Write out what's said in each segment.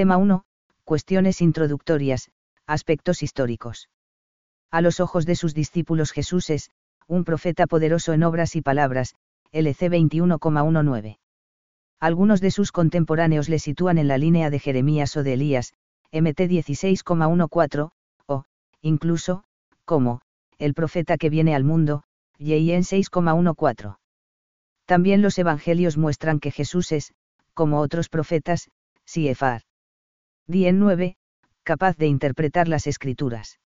Tema 1. Cuestiones introductorias, aspectos históricos. A los ojos de sus discípulos Jesús es, un profeta poderoso en obras y palabras, LC 21,19. Algunos de sus contemporáneos le sitúan en la línea de Jeremías o de Elías, MT 16,14, o, incluso, como, el profeta que viene al mundo, en 6,14. También los evangelios muestran que Jesús es, como otros profetas, Siefar. Dien 9, capaz de interpretar las escrituras.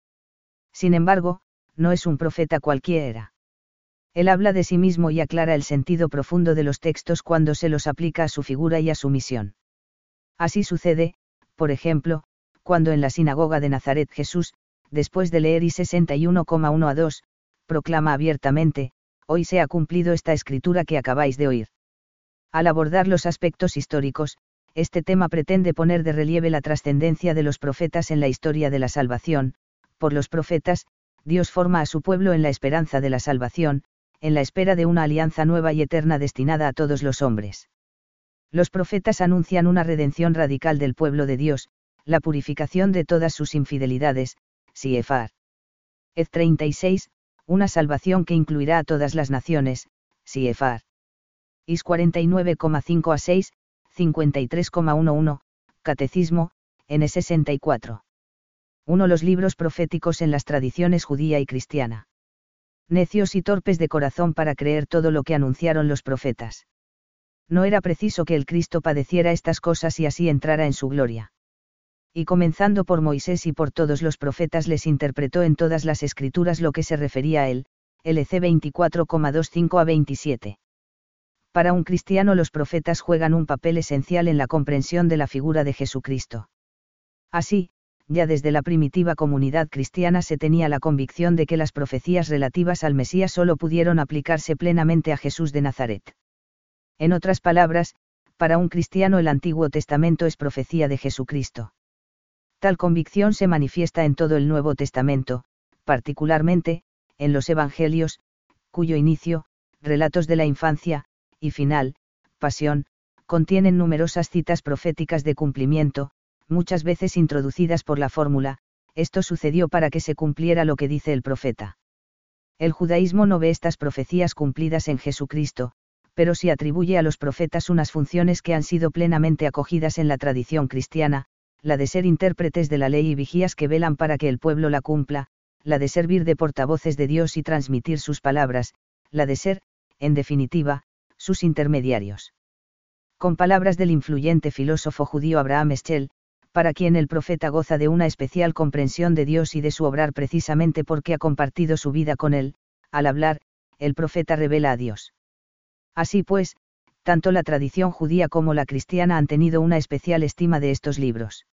Sin embargo, no es un profeta cualquiera. Él habla de sí mismo y aclara el sentido profundo de los textos cuando se los aplica a su figura y a su misión. Así sucede, por ejemplo, cuando en la sinagoga de Nazaret Jesús, después de leer y 61,1 a 2, proclama abiertamente, hoy se ha cumplido esta escritura que acabáis de oír. Al abordar los aspectos históricos, este tema pretende poner de relieve la trascendencia de los profetas en la historia de la salvación, por los profetas, Dios forma a su pueblo en la esperanza de la salvación, en la espera de una alianza nueva y eterna destinada a todos los hombres. Los profetas anuncian una redención radical del pueblo de Dios, la purificación de todas sus infidelidades, Siefar. Ed 36, una salvación que incluirá a todas las naciones, Siefar. Is 49,5 a 6, 53,11, Catecismo, N64. 1. Los libros proféticos en las tradiciones judía y cristiana. Necios y torpes de corazón para creer todo lo que anunciaron los profetas. No era preciso que el Cristo padeciera estas cosas y así entrara en su gloria. Y comenzando por Moisés y por todos los profetas les interpretó en todas las escrituras lo que se refería a él, LC 24,25 a 27 para un cristiano los profetas juegan un papel esencial en la comprensión de la figura de Jesucristo. Así, ya desde la primitiva comunidad cristiana se tenía la convicción de que las profecías relativas al Mesías solo pudieron aplicarse plenamente a Jesús de Nazaret. En otras palabras, para un cristiano el Antiguo Testamento es profecía de Jesucristo. Tal convicción se manifiesta en todo el Nuevo Testamento, particularmente, en los Evangelios, cuyo inicio, relatos de la infancia, y final, pasión, contienen numerosas citas proféticas de cumplimiento, muchas veces introducidas por la fórmula, esto sucedió para que se cumpliera lo que dice el profeta. El judaísmo no ve estas profecías cumplidas en Jesucristo, pero sí atribuye a los profetas unas funciones que han sido plenamente acogidas en la tradición cristiana, la de ser intérpretes de la ley y vigías que velan para que el pueblo la cumpla, la de servir de portavoces de Dios y transmitir sus palabras, la de ser, en definitiva, sus intermediarios. Con palabras del influyente filósofo judío Abraham Eschel, para quien el profeta goza de una especial comprensión de Dios y de su obrar precisamente porque ha compartido su vida con él, al hablar, el profeta revela a Dios. Así pues, tanto la tradición judía como la cristiana han tenido una especial estima de estos libros.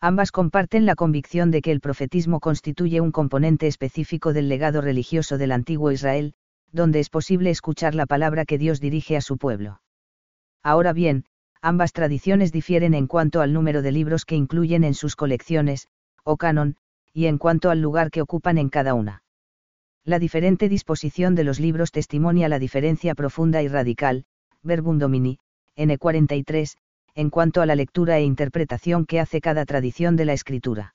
Ambas comparten la convicción de que el profetismo constituye un componente específico del legado religioso del antiguo Israel, donde es posible escuchar la palabra que Dios dirige a su pueblo. Ahora bien, ambas tradiciones difieren en cuanto al número de libros que incluyen en sus colecciones, o canon, y en cuanto al lugar que ocupan en cada una. La diferente disposición de los libros testimonia la diferencia profunda y radical, Verbum Domini, N43, en cuanto a la lectura e interpretación que hace cada tradición de la escritura.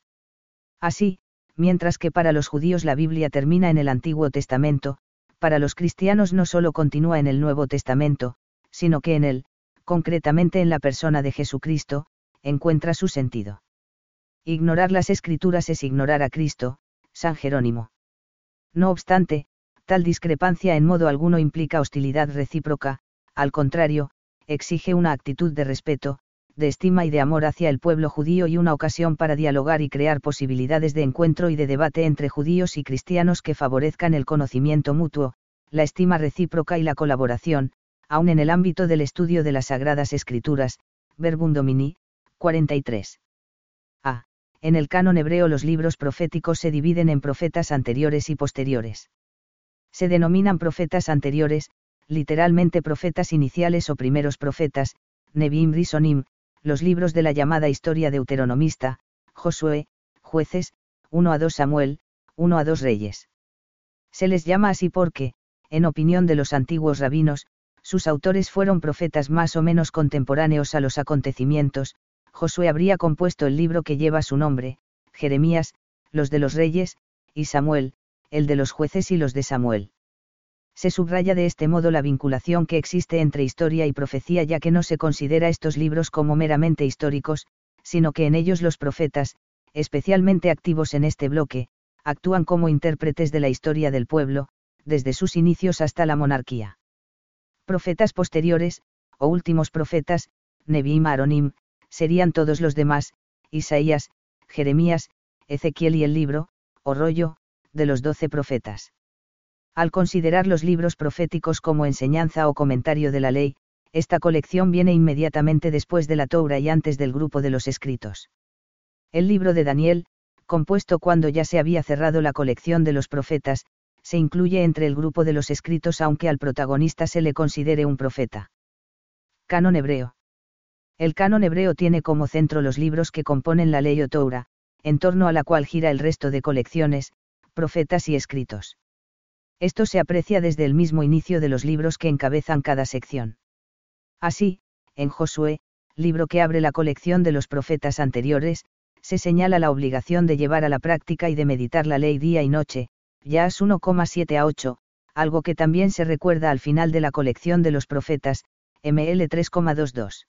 Así, mientras que para los judíos la Biblia termina en el Antiguo Testamento, para los cristianos no solo continúa en el Nuevo Testamento, sino que en él, concretamente en la persona de Jesucristo, encuentra su sentido. Ignorar las escrituras es ignorar a Cristo, San Jerónimo. No obstante, tal discrepancia en modo alguno implica hostilidad recíproca, al contrario, exige una actitud de respeto, de estima y de amor hacia el pueblo judío y una ocasión para dialogar y crear posibilidades de encuentro y de debate entre judíos y cristianos que favorezcan el conocimiento mutuo, la estima recíproca y la colaboración, aun en el ámbito del estudio de las Sagradas Escrituras, Verbum Domini, 43. A. En el canon hebreo los libros proféticos se dividen en profetas anteriores y posteriores. Se denominan profetas anteriores, literalmente profetas iniciales o primeros profetas, Nebim Risonim, los libros de la llamada historia deuteronomista, Josué, jueces, 1 a 2 Samuel, 1 a 2 Reyes. Se les llama así porque, en opinión de los antiguos rabinos, sus autores fueron profetas más o menos contemporáneos a los acontecimientos, Josué habría compuesto el libro que lleva su nombre, Jeremías, los de los reyes, y Samuel, el de los jueces y los de Samuel. Se subraya de este modo la vinculación que existe entre historia y profecía ya que no se considera estos libros como meramente históricos, sino que en ellos los profetas, especialmente activos en este bloque, actúan como intérpretes de la historia del pueblo, desde sus inicios hasta la monarquía. Profetas posteriores, o últimos profetas, Nebiim Aronim, serían todos los demás, Isaías, Jeremías, Ezequiel y el libro, o rollo, de los doce profetas. Al considerar los libros proféticos como enseñanza o comentario de la ley, esta colección viene inmediatamente después de la Toura y antes del grupo de los escritos. El libro de Daniel, compuesto cuando ya se había cerrado la colección de los profetas, se incluye entre el grupo de los escritos aunque al protagonista se le considere un profeta. Canon hebreo. El canon hebreo tiene como centro los libros que componen la ley o Toura, en torno a la cual gira el resto de colecciones, profetas y escritos. Esto se aprecia desde el mismo inicio de los libros que encabezan cada sección. Así, en Josué, libro que abre la colección de los profetas anteriores, se señala la obligación de llevar a la práctica y de meditar la ley día y noche, ya es 1,7 a 8, algo que también se recuerda al final de la colección de los profetas, ML 3,22.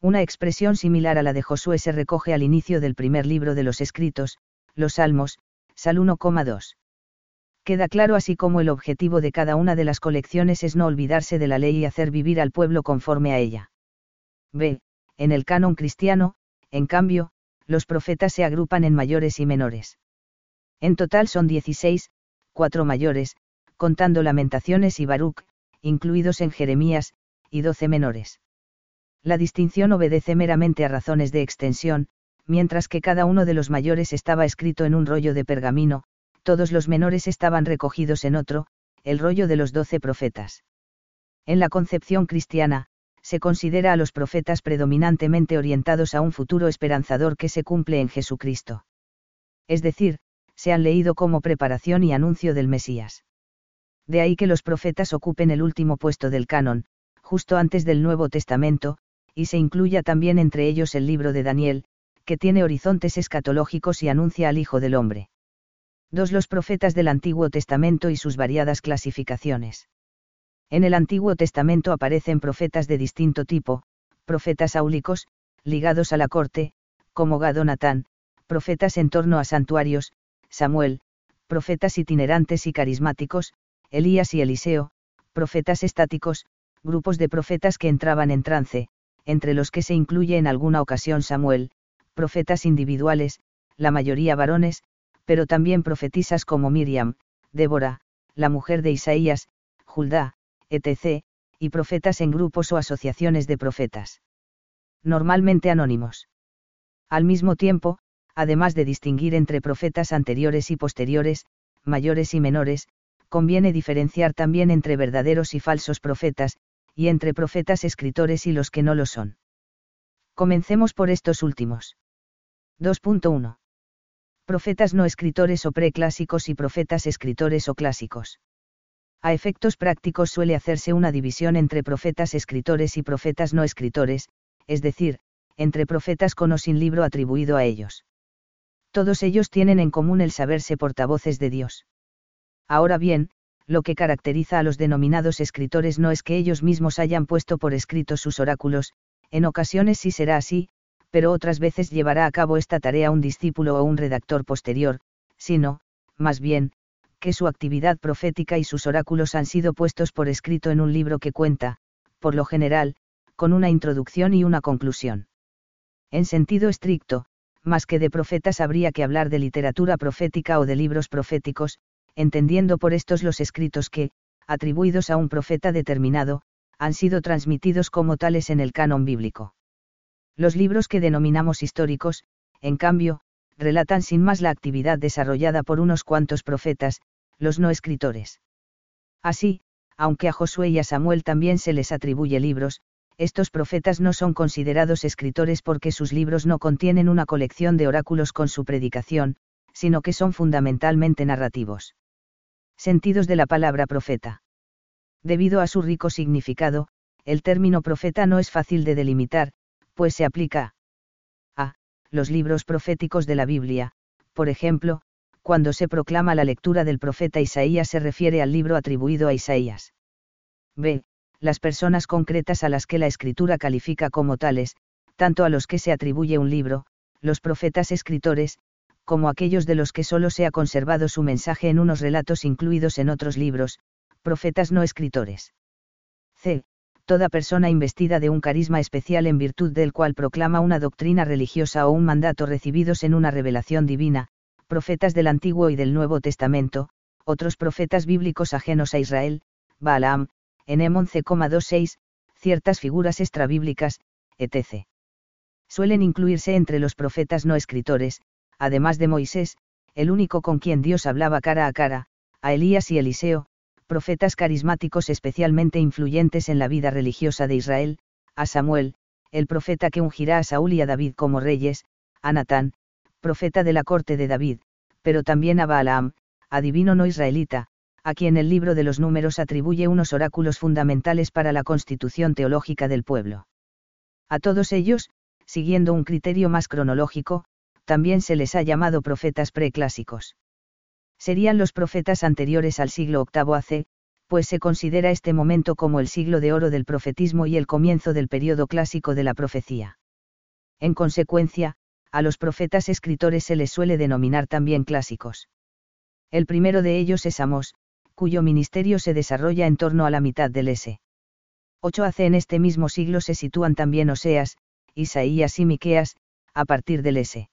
Una expresión similar a la de Josué se recoge al inicio del primer libro de los escritos, los Salmos, Sal 1,2. Queda claro así como el objetivo de cada una de las colecciones es no olvidarse de la ley y hacer vivir al pueblo conforme a ella. B. En el canon cristiano, en cambio, los profetas se agrupan en mayores y menores. En total son 16, cuatro mayores, contando Lamentaciones y Baruch, incluidos en Jeremías, y 12 menores. La distinción obedece meramente a razones de extensión, mientras que cada uno de los mayores estaba escrito en un rollo de pergamino, todos los menores estaban recogidos en otro, el rollo de los doce profetas. En la concepción cristiana, se considera a los profetas predominantemente orientados a un futuro esperanzador que se cumple en Jesucristo. Es decir, se han leído como preparación y anuncio del Mesías. De ahí que los profetas ocupen el último puesto del canon, justo antes del Nuevo Testamento, y se incluya también entre ellos el libro de Daniel, que tiene horizontes escatológicos y anuncia al Hijo del Hombre. 2. Los profetas del Antiguo Testamento y sus variadas clasificaciones. En el Antiguo Testamento aparecen profetas de distinto tipo, profetas áulicos, ligados a la corte, como Gadonatán, profetas en torno a santuarios, Samuel, profetas itinerantes y carismáticos, Elías y Eliseo, profetas estáticos, grupos de profetas que entraban en trance, entre los que se incluye en alguna ocasión Samuel, profetas individuales, la mayoría varones, pero también profetisas como Miriam, Débora, la mujer de Isaías, Juldá, etc., y profetas en grupos o asociaciones de profetas. Normalmente anónimos. Al mismo tiempo, además de distinguir entre profetas anteriores y posteriores, mayores y menores, conviene diferenciar también entre verdaderos y falsos profetas, y entre profetas escritores y los que no lo son. Comencemos por estos últimos. 2.1. Profetas no escritores o preclásicos y profetas escritores o clásicos. A efectos prácticos suele hacerse una división entre profetas escritores y profetas no escritores, es decir, entre profetas con o sin libro atribuido a ellos. Todos ellos tienen en común el saberse portavoces de Dios. Ahora bien, lo que caracteriza a los denominados escritores no es que ellos mismos hayan puesto por escrito sus oráculos, en ocasiones sí será así, pero otras veces llevará a cabo esta tarea un discípulo o un redactor posterior, sino, más bien, que su actividad profética y sus oráculos han sido puestos por escrito en un libro que cuenta, por lo general, con una introducción y una conclusión. En sentido estricto, más que de profetas habría que hablar de literatura profética o de libros proféticos, entendiendo por estos los escritos que, atribuidos a un profeta determinado, han sido transmitidos como tales en el canon bíblico. Los libros que denominamos históricos, en cambio, relatan sin más la actividad desarrollada por unos cuantos profetas, los no escritores. Así, aunque a Josué y a Samuel también se les atribuye libros, estos profetas no son considerados escritores porque sus libros no contienen una colección de oráculos con su predicación, sino que son fundamentalmente narrativos. Sentidos de la palabra profeta. Debido a su rico significado, el término profeta no es fácil de delimitar, pues se aplica los libros proféticos de la Biblia, por ejemplo, cuando se proclama la lectura del profeta Isaías se refiere al libro atribuido a Isaías. B. Las personas concretas a las que la escritura califica como tales, tanto a los que se atribuye un libro, los profetas escritores, como aquellos de los que solo se ha conservado su mensaje en unos relatos incluidos en otros libros, profetas no escritores. C. Toda persona investida de un carisma especial en virtud del cual proclama una doctrina religiosa o un mandato recibidos en una revelación divina, profetas del Antiguo y del Nuevo Testamento, otros profetas bíblicos ajenos a Israel, Balaam, Enem 11,26, ciertas figuras extrabíblicas, etc. Suelen incluirse entre los profetas no escritores, además de Moisés, el único con quien Dios hablaba cara a cara, a Elías y Eliseo, profetas carismáticos especialmente influyentes en la vida religiosa de Israel, a Samuel, el profeta que ungirá a Saúl y a David como reyes, a Natán, profeta de la corte de David, pero también a Balaam, adivino no israelita, a quien el libro de los números atribuye unos oráculos fundamentales para la constitución teológica del pueblo. A todos ellos, siguiendo un criterio más cronológico, también se les ha llamado profetas preclásicos. Serían los profetas anteriores al siglo VIII AC, pues se considera este momento como el siglo de oro del profetismo y el comienzo del periodo clásico de la profecía. En consecuencia, a los profetas escritores se les suele denominar también clásicos. El primero de ellos es Amos, cuyo ministerio se desarrolla en torno a la mitad del S. 8 AC en este mismo siglo se sitúan también Oseas, Isaías y Miqueas, a partir del S.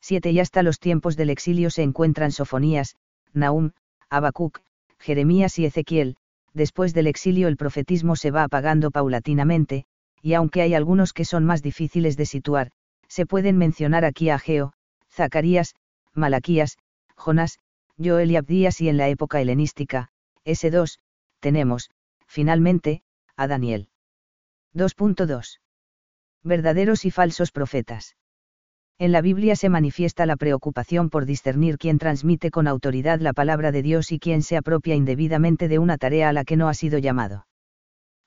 7 y hasta los tiempos del exilio se encuentran Sofonías, Nahum, Habacuc, Jeremías y Ezequiel, después del exilio el profetismo se va apagando paulatinamente, y aunque hay algunos que son más difíciles de situar, se pueden mencionar aquí a Ageo, Zacarías, Malaquías, Jonás, Joel y Abdías y en la época helenística, S2, tenemos, finalmente, a Daniel. 2.2. Verdaderos y falsos profetas. En la Biblia se manifiesta la preocupación por discernir quién transmite con autoridad la palabra de Dios y quién se apropia indebidamente de una tarea a la que no ha sido llamado.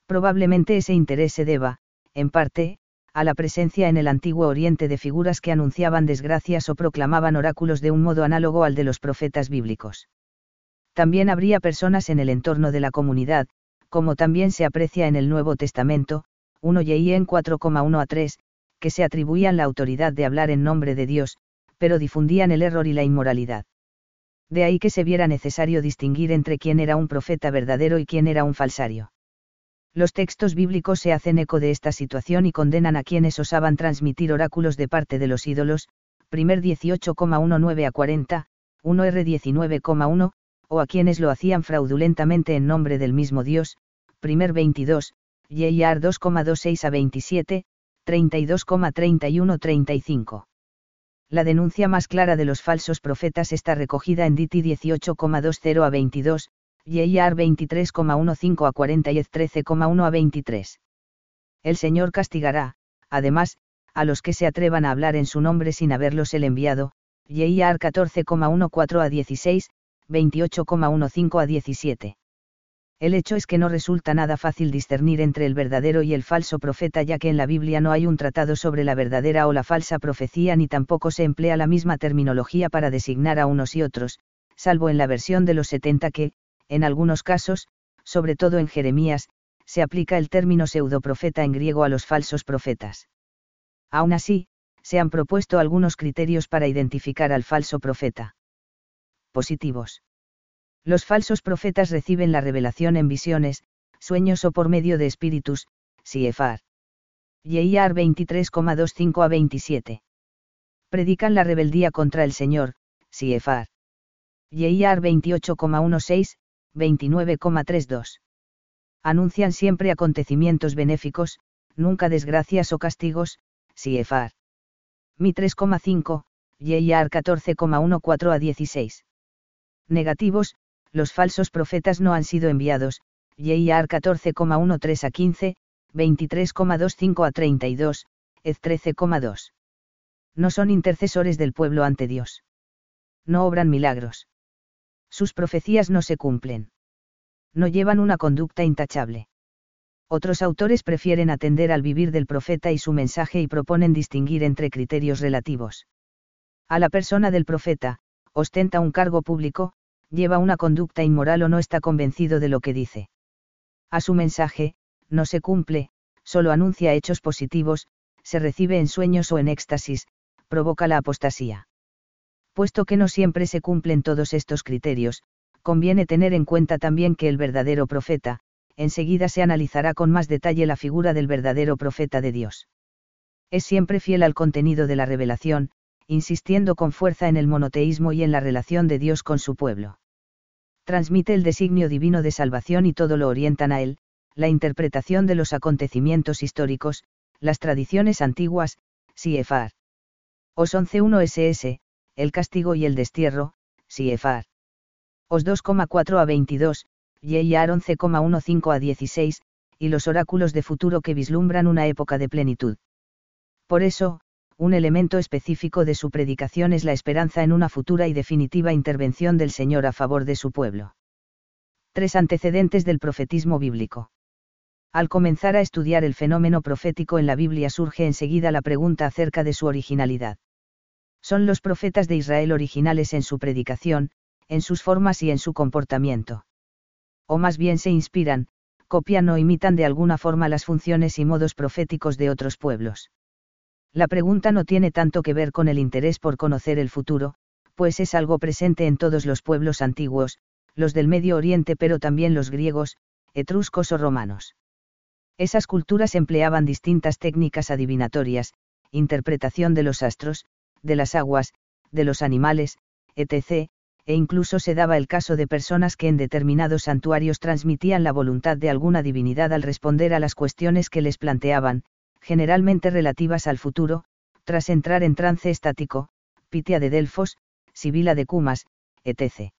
Probablemente ese interés se deba, en parte, a la presencia en el antiguo Oriente de figuras que anunciaban desgracias o proclamaban oráculos de un modo análogo al de los profetas bíblicos. También habría personas en el entorno de la comunidad, como también se aprecia en el Nuevo Testamento, 1 y en 4,1 a 3, que se atribuían la autoridad de hablar en nombre de Dios, pero difundían el error y la inmoralidad. De ahí que se viera necesario distinguir entre quién era un profeta verdadero y quién era un falsario. Los textos bíblicos se hacen eco de esta situación y condenan a quienes osaban transmitir oráculos de parte de los ídolos, primer 18,19 a 40, 1R 19,1, o a quienes lo hacían fraudulentamente en nombre del mismo Dios, primer 22, YIR 2,26 a 27, 32,31-35. La denuncia más clara de los falsos profetas está recogida en Diti 18,20 a 22, YIAR 23,15 a 40 y 13,1 a 23. El Señor castigará, además, a los que se atrevan a hablar en su nombre sin haberlos él enviado, YIAR 14,14 a 16, 28,15 a 17. El hecho es que no resulta nada fácil discernir entre el verdadero y el falso profeta ya que en la Biblia no hay un tratado sobre la verdadera o la falsa profecía ni tampoco se emplea la misma terminología para designar a unos y otros, salvo en la versión de los 70 que, en algunos casos, sobre todo en Jeremías, se aplica el término pseudoprofeta en griego a los falsos profetas. Aún así, se han propuesto algunos criterios para identificar al falso profeta. Positivos. Los falsos profetas reciben la revelación en visiones, sueños o por medio de espíritus, Siefar. Yeiar 23,25 a 27. Predican la rebeldía contra el Señor, Siefar. Yeiar 28,16, 29,32. Anuncian siempre acontecimientos benéficos, nunca desgracias o castigos, Siefar. Mi 3,5, Yeiar 14,14 a 16. Negativos, los falsos profetas no han sido enviados, YIAR 14,13 a 15, 23,25 a 32, EZ 13,2. No son intercesores del pueblo ante Dios. No obran milagros. Sus profecías no se cumplen. No llevan una conducta intachable. Otros autores prefieren atender al vivir del profeta y su mensaje y proponen distinguir entre criterios relativos. A la persona del profeta, ostenta un cargo público, lleva una conducta inmoral o no está convencido de lo que dice. A su mensaje, no se cumple, solo anuncia hechos positivos, se recibe en sueños o en éxtasis, provoca la apostasía. Puesto que no siempre se cumplen todos estos criterios, conviene tener en cuenta también que el verdadero profeta, enseguida se analizará con más detalle la figura del verdadero profeta de Dios. Es siempre fiel al contenido de la revelación, insistiendo con fuerza en el monoteísmo y en la relación de Dios con su pueblo. Transmite el designio divino de salvación y todo lo orientan a él, la interpretación de los acontecimientos históricos, las tradiciones antiguas, Siefar. Os 11.1 SS, el castigo y el destierro, Siefar. Os 2,4 a 22, Yeyar 11,15 a 16, y los oráculos de futuro que vislumbran una época de plenitud. Por eso, un elemento específico de su predicación es la esperanza en una futura y definitiva intervención del Señor a favor de su pueblo. Tres antecedentes del profetismo bíblico. Al comenzar a estudiar el fenómeno profético en la Biblia surge enseguida la pregunta acerca de su originalidad. Son los profetas de Israel originales en su predicación, en sus formas y en su comportamiento. O más bien se inspiran, copian o imitan de alguna forma las funciones y modos proféticos de otros pueblos. La pregunta no tiene tanto que ver con el interés por conocer el futuro, pues es algo presente en todos los pueblos antiguos, los del Medio Oriente pero también los griegos, etruscos o romanos. Esas culturas empleaban distintas técnicas adivinatorias, interpretación de los astros, de las aguas, de los animales, etc., e incluso se daba el caso de personas que en determinados santuarios transmitían la voluntad de alguna divinidad al responder a las cuestiones que les planteaban, generalmente relativas al futuro, tras entrar en trance estático, Pitia de Delfos, Sibila de Cumas, etc.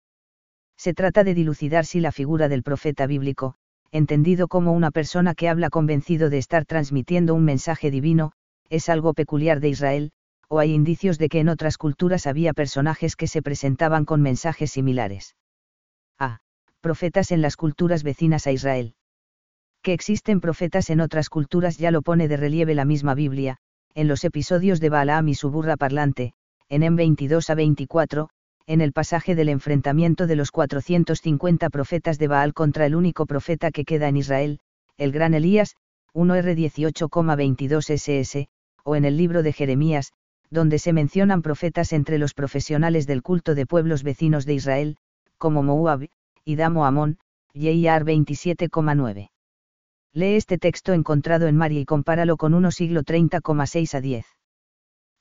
Se trata de dilucidar si la figura del profeta bíblico, entendido como una persona que habla convencido de estar transmitiendo un mensaje divino, es algo peculiar de Israel, o hay indicios de que en otras culturas había personajes que se presentaban con mensajes similares. A. Profetas en las culturas vecinas a Israel. Que existen profetas en otras culturas ya lo pone de relieve la misma Biblia, en los episodios de Balaam y su burra parlante, en M 22 a 24, en el pasaje del enfrentamiento de los 450 profetas de Baal contra el único profeta que queda en Israel, el gran Elías, 1R 18,22 SS, o en el libro de Jeremías, donde se mencionan profetas entre los profesionales del culto de pueblos vecinos de Israel, como Moab, Idamo Amón, Yehiar 27,9. Lee este texto encontrado en María y compáralo con uno siglo 30,6 a 10.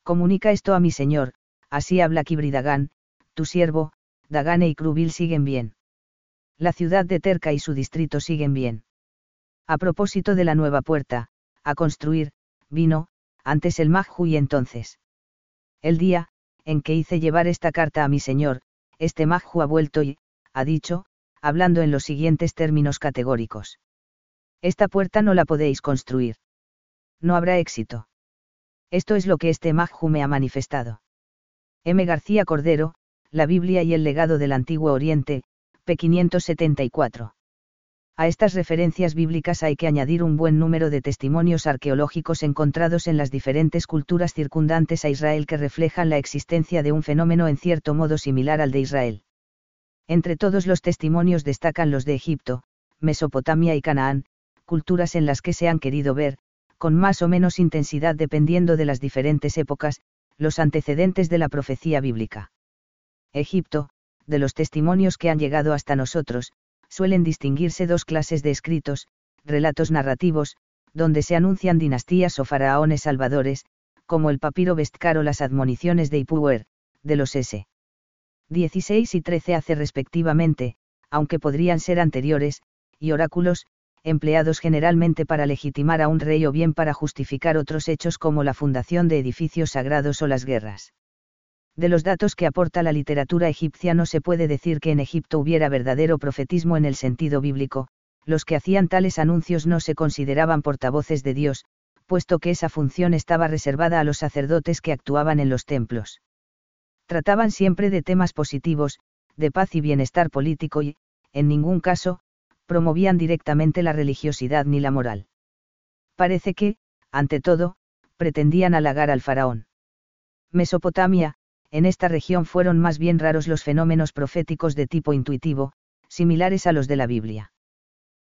Comunica esto a mi señor, así habla Kibridagán, tu siervo, Dagane y Krubil siguen bien. La ciudad de Terca y su distrito siguen bien. A propósito de la nueva puerta, a construir, vino, antes el Majhu y entonces. El día, en que hice llevar esta carta a mi señor, este Majhu ha vuelto y, ha dicho, hablando en los siguientes términos categóricos. Esta puerta no la podéis construir. No habrá éxito. Esto es lo que este Majhu me ha manifestado. M. García Cordero, la Biblia y el legado del Antiguo Oriente, p. 574. A estas referencias bíblicas hay que añadir un buen número de testimonios arqueológicos encontrados en las diferentes culturas circundantes a Israel que reflejan la existencia de un fenómeno en cierto modo similar al de Israel. Entre todos los testimonios destacan los de Egipto, Mesopotamia y Canaán, culturas en las que se han querido ver, con más o menos intensidad dependiendo de las diferentes épocas, los antecedentes de la profecía bíblica. Egipto, de los testimonios que han llegado hasta nosotros, suelen distinguirse dos clases de escritos, relatos narrativos, donde se anuncian dinastías o faraones salvadores, como el papiro Vestkar o las admoniciones de Ipuwer, de los S. 16 y 13 hace respectivamente, aunque podrían ser anteriores, y oráculos, empleados generalmente para legitimar a un rey o bien para justificar otros hechos como la fundación de edificios sagrados o las guerras. De los datos que aporta la literatura egipcia no se puede decir que en Egipto hubiera verdadero profetismo en el sentido bíblico, los que hacían tales anuncios no se consideraban portavoces de Dios, puesto que esa función estaba reservada a los sacerdotes que actuaban en los templos. Trataban siempre de temas positivos, de paz y bienestar político y, en ningún caso, promovían directamente la religiosidad ni la moral. Parece que, ante todo, pretendían halagar al faraón. Mesopotamia, en esta región fueron más bien raros los fenómenos proféticos de tipo intuitivo, similares a los de la Biblia.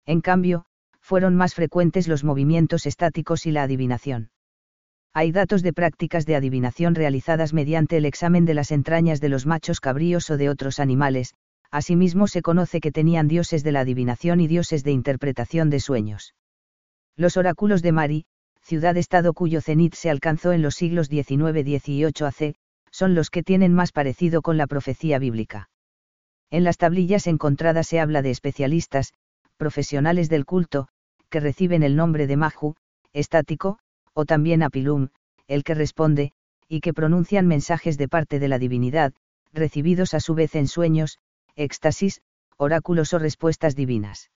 En cambio, fueron más frecuentes los movimientos estáticos y la adivinación. Hay datos de prácticas de adivinación realizadas mediante el examen de las entrañas de los machos cabríos o de otros animales, asimismo se conoce que tenían dioses de la adivinación y dioses de interpretación de sueños. Los oráculos de Mari, ciudad-estado cuyo cenit se alcanzó en los siglos XIX-XVIII AC, son los que tienen más parecido con la profecía bíblica. En las tablillas encontradas se habla de especialistas, profesionales del culto, que reciben el nombre de Maju, estático, o también Apilum, el que responde, y que pronuncian mensajes de parte de la divinidad, recibidos a su vez en sueños, éxtasis, oráculos o respuestas divinas.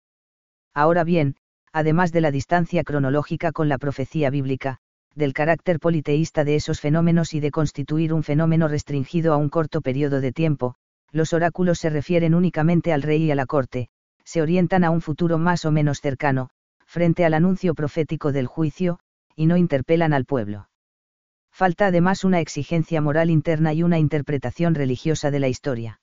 Ahora bien, además de la distancia cronológica con la profecía bíblica, del carácter politeísta de esos fenómenos y de constituir un fenómeno restringido a un corto periodo de tiempo, los oráculos se refieren únicamente al rey y a la corte, se orientan a un futuro más o menos cercano, frente al anuncio profético del juicio, y no interpelan al pueblo. Falta además una exigencia moral interna y una interpretación religiosa de la historia.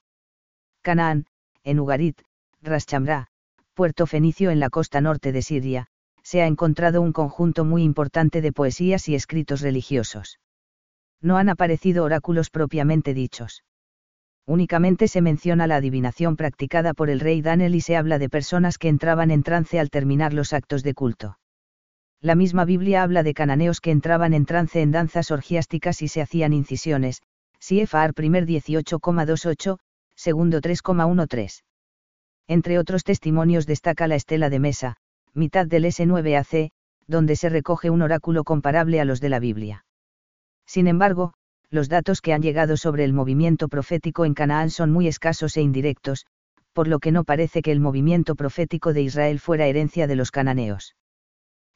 Canaán, en Ugarit, Raschamra, puerto fenicio en la costa norte de Siria, se ha encontrado un conjunto muy importante de poesías y escritos religiosos. No han aparecido oráculos propiamente dichos. Únicamente se menciona la adivinación practicada por el rey Daniel y se habla de personas que entraban en trance al terminar los actos de culto. La misma Biblia habla de cananeos que entraban en trance en danzas orgiásticas y se hacían incisiones, Siefar primer 18,28, segundo 3,13. Entre otros testimonios destaca la estela de mesa, mitad del S9AC, donde se recoge un oráculo comparable a los de la Biblia. Sin embargo, los datos que han llegado sobre el movimiento profético en Canaán son muy escasos e indirectos, por lo que no parece que el movimiento profético de Israel fuera herencia de los cananeos.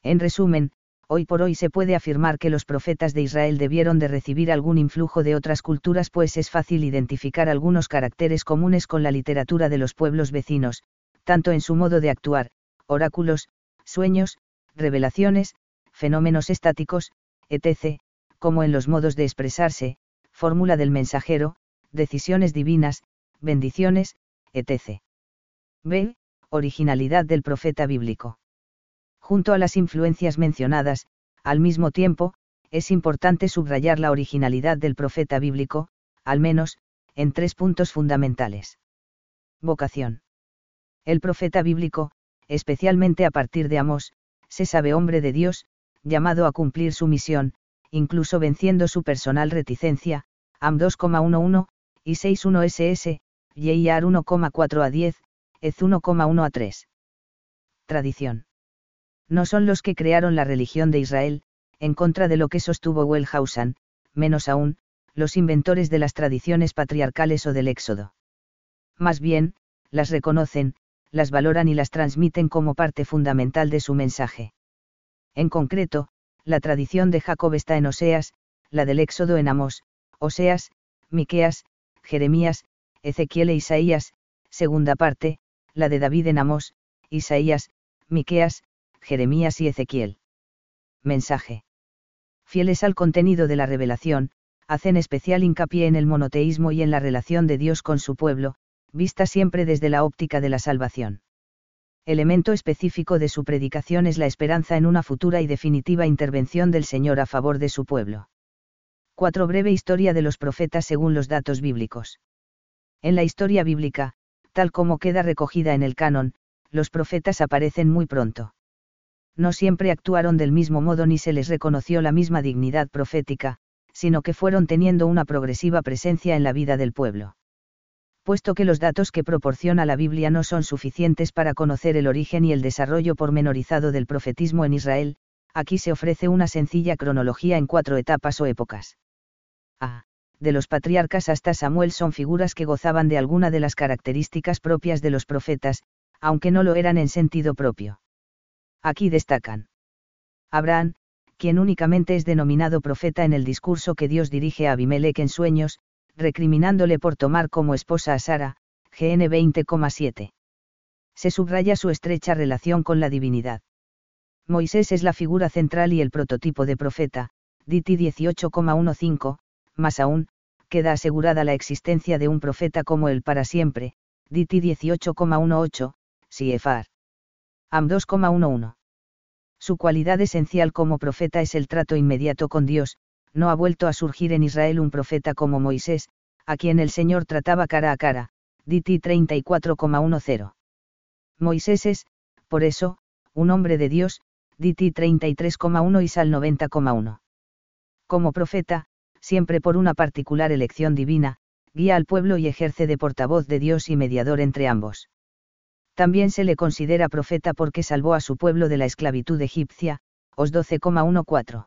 En resumen, hoy por hoy se puede afirmar que los profetas de Israel debieron de recibir algún influjo de otras culturas pues es fácil identificar algunos caracteres comunes con la literatura de los pueblos vecinos, tanto en su modo de actuar, oráculos, sueños, revelaciones, fenómenos estáticos, etc., como en los modos de expresarse, fórmula del mensajero, decisiones divinas, bendiciones, etc. B. Originalidad del profeta bíblico junto a las influencias mencionadas, al mismo tiempo, es importante subrayar la originalidad del profeta bíblico, al menos, en tres puntos fundamentales. Vocación. El profeta bíblico, especialmente a partir de Amós, se sabe hombre de Dios, llamado a cumplir su misión, incluso venciendo su personal reticencia, AM 2,11, y 6.1 SS, YIAR 1,4 a 10, EZ 1,1 a 3. Tradición no son los que crearon la religión de Israel, en contra de lo que sostuvo Wellhausen, menos aún, los inventores de las tradiciones patriarcales o del Éxodo. Más bien, las reconocen, las valoran y las transmiten como parte fundamental de su mensaje. En concreto, la tradición de Jacob está en Oseas, la del Éxodo en Amós, Oseas, Miqueas, Jeremías, Ezequiel e Isaías, segunda parte, la de David en Amós, Isaías, Miqueas, Jeremías y Ezequiel. Mensaje. Fieles al contenido de la revelación, hacen especial hincapié en el monoteísmo y en la relación de Dios con su pueblo, vista siempre desde la óptica de la salvación. Elemento específico de su predicación es la esperanza en una futura y definitiva intervención del Señor a favor de su pueblo. 4. Breve historia de los profetas según los datos bíblicos. En la historia bíblica, tal como queda recogida en el canon, los profetas aparecen muy pronto no siempre actuaron del mismo modo ni se les reconoció la misma dignidad profética, sino que fueron teniendo una progresiva presencia en la vida del pueblo. Puesto que los datos que proporciona la Biblia no son suficientes para conocer el origen y el desarrollo pormenorizado del profetismo en Israel, aquí se ofrece una sencilla cronología en cuatro etapas o épocas. A. De los patriarcas hasta Samuel son figuras que gozaban de alguna de las características propias de los profetas, aunque no lo eran en sentido propio. Aquí destacan. Abraham, quien únicamente es denominado profeta en el discurso que Dios dirige a Abimelech en sueños, recriminándole por tomar como esposa a Sara, GN 20,7. Se subraya su estrecha relación con la divinidad. Moisés es la figura central y el prototipo de profeta, Diti 18,15, más aún, queda asegurada la existencia de un profeta como él para siempre, Diti 18,18, Siefar. Am 2,11. Su cualidad esencial como profeta es el trato inmediato con Dios, no ha vuelto a surgir en Israel un profeta como Moisés, a quien el Señor trataba cara a cara, Diti 34,10. Moisés es, por eso, un hombre de Dios, Diti 33,1 y Sal 90,1. Como profeta, siempre por una particular elección divina, guía al pueblo y ejerce de portavoz de Dios y mediador entre ambos. También se le considera profeta porque salvó a su pueblo de la esclavitud egipcia, Os 12,14.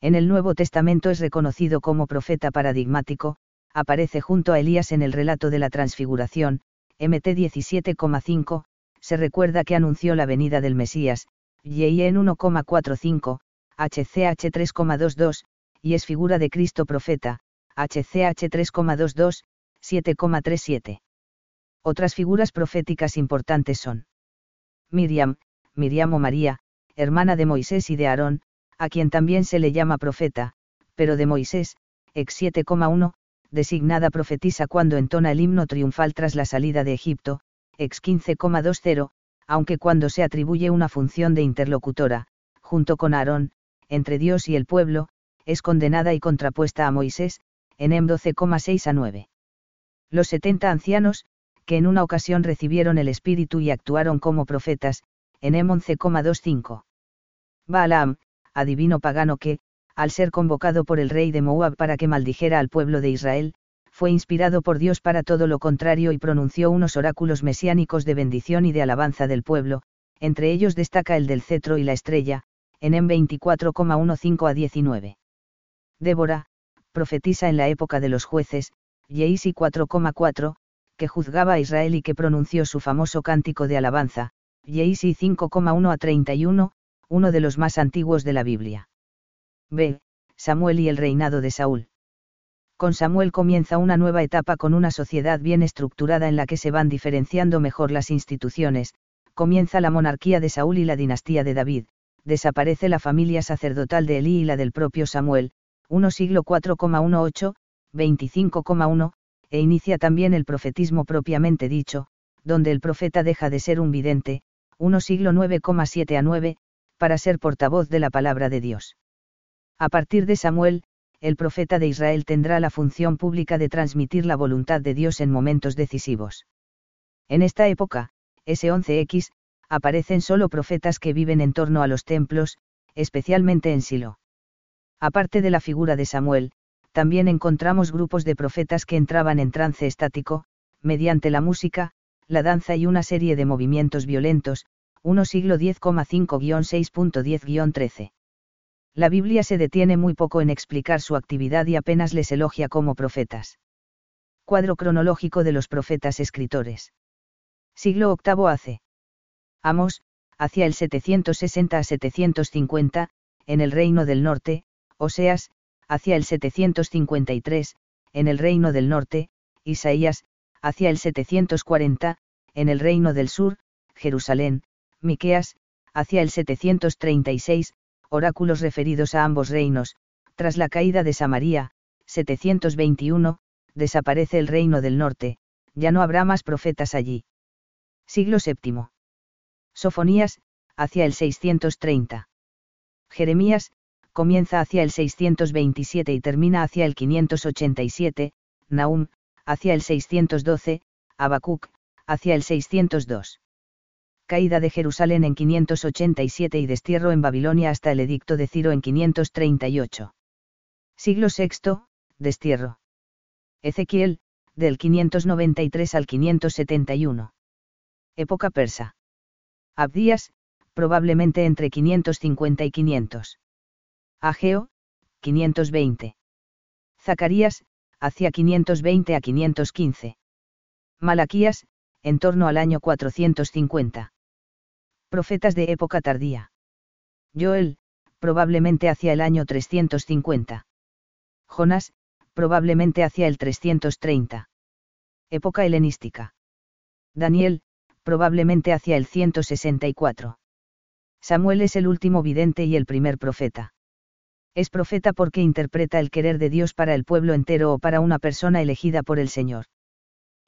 En el Nuevo Testamento es reconocido como profeta paradigmático, aparece junto a Elías en el relato de la transfiguración, MT 17,5, se recuerda que anunció la venida del Mesías, en 1,45, HCH 3,22, y es figura de Cristo profeta, HCH 3,22, 7,37. Otras figuras proféticas importantes son Miriam, Miriam o María, hermana de Moisés y de Aarón, a quien también se le llama profeta, pero de Moisés, ex 7,1, designada profetisa cuando entona el himno triunfal tras la salida de Egipto, ex 15,20, aunque cuando se atribuye una función de interlocutora, junto con Aarón, entre Dios y el pueblo, es condenada y contrapuesta a Moisés, en M 12,6 a 9. Los 70 ancianos, que en una ocasión recibieron el Espíritu y actuaron como profetas, en M 11,25. Balaam, adivino pagano que, al ser convocado por el rey de Moab para que maldijera al pueblo de Israel, fue inspirado por Dios para todo lo contrario y pronunció unos oráculos mesiánicos de bendición y de alabanza del pueblo, entre ellos destaca el del cetro y la estrella, en M 24,15 a 19. Débora, profetisa en la época de los jueces, Yeisi 4,4, que juzgaba a Israel y que pronunció su famoso cántico de alabanza, Yeisi 5,1 a 31, uno de los más antiguos de la Biblia. B. Samuel y el reinado de Saúl. Con Samuel comienza una nueva etapa con una sociedad bien estructurada en la que se van diferenciando mejor las instituciones, comienza la monarquía de Saúl y la dinastía de David, desaparece la familia sacerdotal de Elí y la del propio Samuel, 1 siglo 4,18, 25,1, e inicia también el profetismo propiamente dicho, donde el profeta deja de ser un vidente, 1 siglo 9,7 a 9, para ser portavoz de la palabra de Dios. A partir de Samuel, el profeta de Israel tendrá la función pública de transmitir la voluntad de Dios en momentos decisivos. En esta época, S11X, aparecen solo profetas que viven en torno a los templos, especialmente en Silo. Aparte de la figura de Samuel, también encontramos grupos de profetas que entraban en trance estático, mediante la música, la danza y una serie de movimientos violentos, 1 siglo 10,5-6.10-13. La Biblia se detiene muy poco en explicar su actividad y apenas les elogia como profetas. Cuadro cronológico de los profetas escritores. Siglo VIII AC. Amos, hacia el 760 a 750, en el Reino del Norte, Oseas, hacia el 753, en el Reino del Norte, Isaías, hacia el 740, en el Reino del Sur, Jerusalén, Miqueas, hacia el 736, oráculos referidos a ambos reinos, tras la caída de Samaria, 721, desaparece el Reino del Norte, ya no habrá más profetas allí. Siglo VII. Sofonías, hacia el 630. Jeremías, comienza hacia el 627 y termina hacia el 587, Naum, hacia el 612, Habacuc, hacia el 602. Caída de Jerusalén en 587 y destierro en Babilonia hasta el edicto de Ciro en 538. Siglo VI, destierro. Ezequiel, del 593 al 571. Época persa. Abdías, probablemente entre 550 y 500. Ageo, 520. Zacarías, hacia 520 a 515. Malaquías, en torno al año 450. Profetas de época tardía. Joel, probablemente hacia el año 350. Jonás, probablemente hacia el 330. Época helenística. Daniel, probablemente hacia el 164. Samuel es el último vidente y el primer profeta. Es profeta porque interpreta el querer de Dios para el pueblo entero o para una persona elegida por el Señor.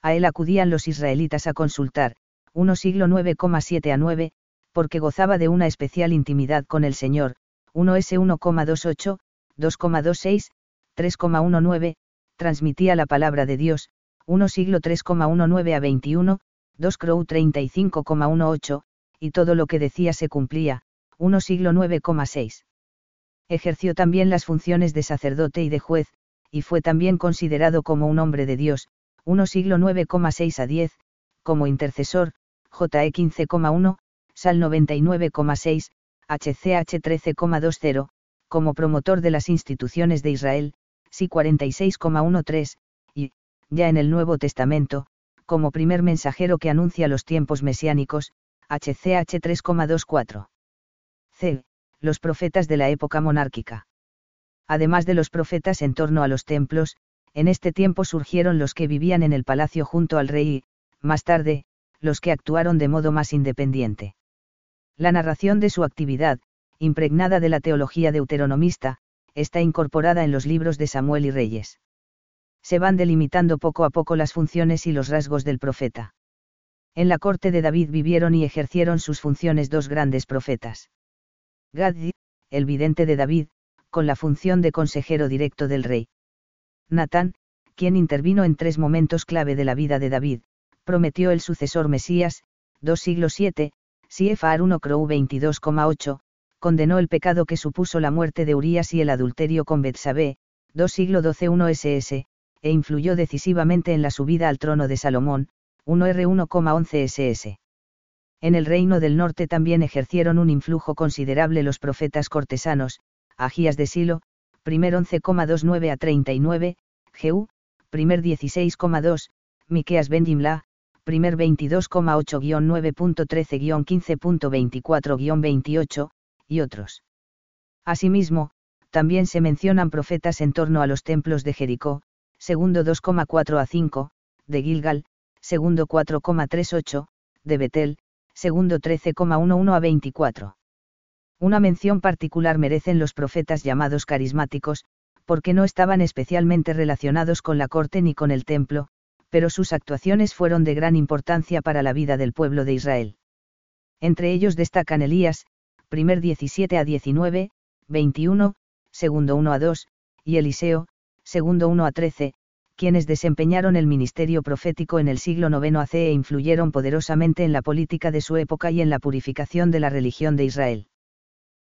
A él acudían los israelitas a consultar, 1 siglo 9,7 a 9, porque gozaba de una especial intimidad con el Señor, 1S 1,28, 2,26, 3,19, transmitía la palabra de Dios, 1 siglo 3,19 a 21, 2 Crow 35,18, y todo lo que decía se cumplía, 1 siglo 9,6. Ejerció también las funciones de sacerdote y de juez, y fue también considerado como un hombre de Dios, 1 siglo 9,6 a 10, como intercesor, JE 15,1, Sal 99,6, HCH 13,20, como promotor de las instituciones de Israel, SI 46,13, y, ya en el Nuevo Testamento, como primer mensajero que anuncia los tiempos mesiánicos, HCH 3,24. C. Los profetas de la época monárquica. Además de los profetas en torno a los templos, en este tiempo surgieron los que vivían en el palacio junto al rey y, más tarde, los que actuaron de modo más independiente. La narración de su actividad, impregnada de la teología deuteronomista, está incorporada en los libros de Samuel y Reyes. Se van delimitando poco a poco las funciones y los rasgos del profeta. En la corte de David vivieron y ejercieron sus funciones dos grandes profetas. Gad, el vidente de David, con la función de consejero directo del rey. Natán, quien intervino en tres momentos clave de la vida de David, prometió el sucesor Mesías, dos siglos 7, Siefar 1 Crow 22,8, condenó el pecado que supuso la muerte de Urías y el adulterio con Betsabé, 2 siglo 12 1 SS, e influyó decisivamente en la subida al trono de Salomón, 1R 1,11 SS. En el reino del norte también ejercieron un influjo considerable los profetas cortesanos, Agías de Silo, primer 11,29 a 39, Jehú, primer 16,2, Miqueas ben Jimla, primer 22,8-9.13-15.24-28, y otros. Asimismo, también se mencionan profetas en torno a los templos de Jericó, segundo 2,4 a 5, de Gilgal, segundo 4,38, de Betel, segundo 13,11 a 24. Una mención particular merecen los profetas llamados carismáticos, porque no estaban especialmente relacionados con la corte ni con el templo, pero sus actuaciones fueron de gran importancia para la vida del pueblo de Israel. Entre ellos destacan Elías, primer 17 a 19, 21, segundo 1 a 2, y Eliseo, segundo 1 a 13, quienes desempeñaron el ministerio profético en el siglo IX AC e influyeron poderosamente en la política de su época y en la purificación de la religión de Israel.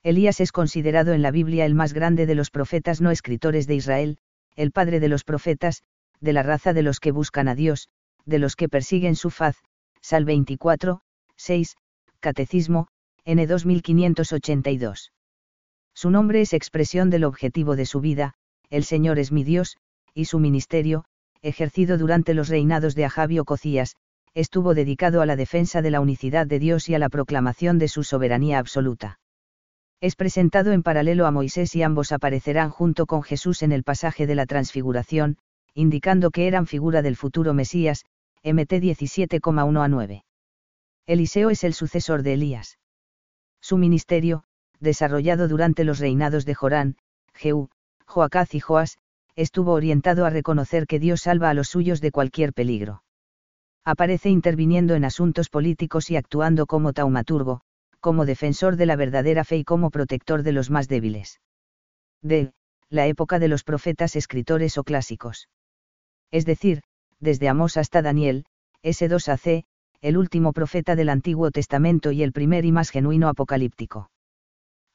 Elías es considerado en la Biblia el más grande de los profetas no escritores de Israel, el padre de los profetas, de la raza de los que buscan a Dios, de los que persiguen su faz, Sal 24, 6, Catecismo, N 2582. Su nombre es expresión del objetivo de su vida, el Señor es mi Dios, y su ministerio, ejercido durante los reinados de Ajabio Cocías, estuvo dedicado a la defensa de la unicidad de Dios y a la proclamación de su soberanía absoluta es presentado en paralelo a Moisés y ambos aparecerán junto con Jesús en el pasaje de la transfiguración, indicando que eran figura del futuro Mesías, MT 17,1 a 9. Eliseo es el sucesor de Elías. Su ministerio, desarrollado durante los reinados de Jorán, Jehú, Joacaz y Joás, estuvo orientado a reconocer que Dios salva a los suyos de cualquier peligro. Aparece interviniendo en asuntos políticos y actuando como taumaturgo, como defensor de la verdadera fe y como protector de los más débiles. D. La época de los profetas escritores o clásicos. Es decir, desde Amós hasta Daniel, S2 AC, el último profeta del Antiguo Testamento y el primer y más genuino apocalíptico.